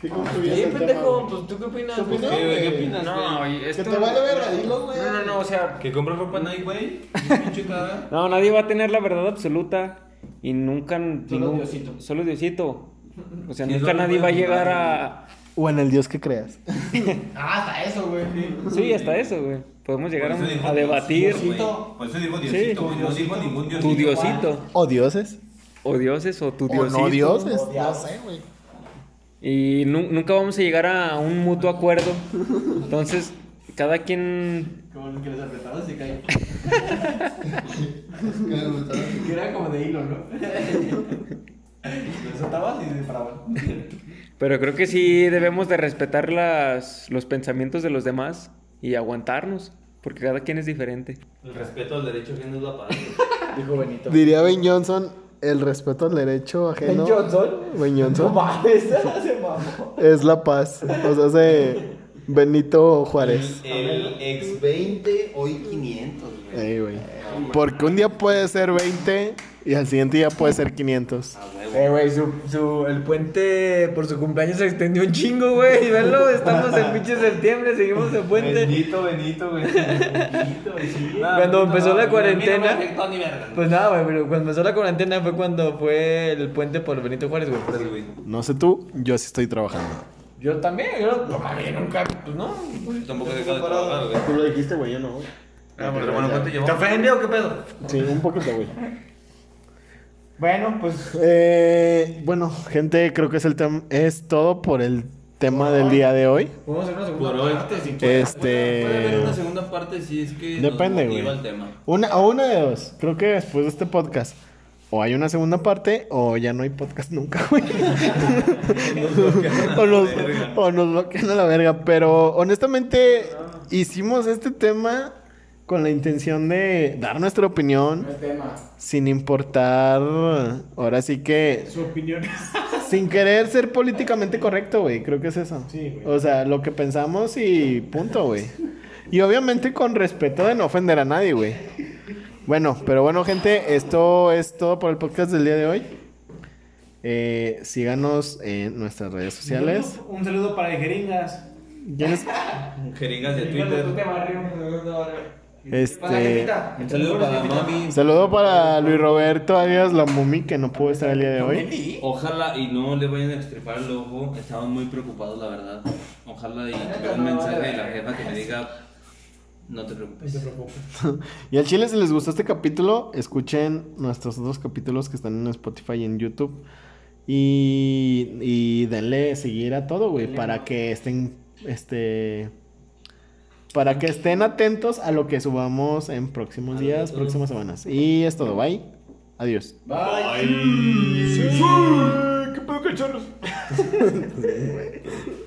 ¿Qué concluyes Sí, pendejo, pues tú qué opinas? ¿Qué opinas? Sí, güey, ¿Qué opinas, No, güey? y esto... te vale verga, dilo, güey. No, no, no, o sea... Que compras ropa Nike, güey. No, nadie va a tener la verdad absoluta y nunca Solo Diosito. Solo Diosito. O sea, Sí, nunca solo nadie va a llegar a O en el Dios que creas. Ah, hasta eso, güey. Sí, hasta eso, güey. Podemos llegar a, a debatir Diosito. Por eso dijo Diosito, güey. No dijo ningún Diosito. tu Diosito. O dioses. O dioses o tu O Diosito. no dioses. No sé, güey. Y nu- nunca vamos a llegar a un mutuo acuerdo. Entonces, cada quien Como el que les apretaba se cae. Que era como de hilo, ¿no? Lo soltabas y se paraban. Pero creo que sí debemos de respetar las, los pensamientos de los demás y aguantarnos, porque cada quien es diferente. El respeto al derecho ajeno es la paz. Dijo Benito. Diría Ben Johnson, el respeto al derecho ajeno. ¿Ben Johnson? Ben Johnson. mames, se mamó. Es la paz. O sea, es de Benito Juárez. El ex 20, hoy 500, güey. Ey, güey. Porque un día puede ser 20 y al siguiente día puede ser 500. A huevo. Eh, güey, su, su, el puente por su cumpleaños se extendió un chingo, güey. Y Venlo, estamos en pinche septiembre, seguimos en puente. Benito, Benito, güey. Benito, güey, sí. Cuando empezó la no me cuarentena, afectó ni verga. Pues nada, güey, pero cuando empezó la cuarentena fue cuando fue el puente por Benito Juárez, güey. por eso. Sí, güey. No sé tú, yo sí estoy trabajando. Yo también, yo no, mami, nunca, pues no. Tampoco he dejado de trabajar, güey. Tú lo dijiste, güey, yo no. Ah, pero bueno, ¿cuánto ¿Te llevamos? ofende o qué pedo? Sí, un poquito, güey. Bueno, pues Eh, bueno, gente, creo que es el tem- es todo por el tema del día de hoy. Podemos hacer una segunda Por hoy. parte, si Este. Puede haber una segunda parte si es que Depende, güey. tema. Una, o una de dos. Creo que después de este podcast. O hay una segunda parte o ya no hay podcast nunca, güey. o, nos, o nos bloquean a la verga. Pero honestamente hicimos este tema con la intención de dar nuestra opinión El tema. sin importar, ahora sí que Su opinión. sin querer ser políticamente correcto, güey. Creo que es eso. Sí, güey. O sea, lo que pensamos y punto, güey. Y obviamente con respeto de no ofender a nadie, güey. Bueno, pero bueno, gente, esto es todo por el podcast del día de hoy. Eh, síganos en nuestras redes sociales. Un saludo para el Jeringas. ¿Quiénes? Jeringas de Jeringas de Twitter. Este. Un saludo para mami. Saludo para Luis Roberto alias La Mumi, que no pudo estar el día de hoy. Ojalá y no le vayan a extirpar el ojo. Estamos muy preocupados, la verdad. Ojalá y tuviera un mensaje de la jefa que me diga: No te No preocupes. te preocupes. Y al chile, si les gustó este capítulo, escuchen nuestros otros capítulos que están en Spotify y en YouTube. Y, y denle seguir a todo, güey, para que estén, este, para que estén atentos a lo que subamos en próximos días, próximas semanas. Y es todo, bye. Adiós. Bye. ¿Qué pedo, cachorros?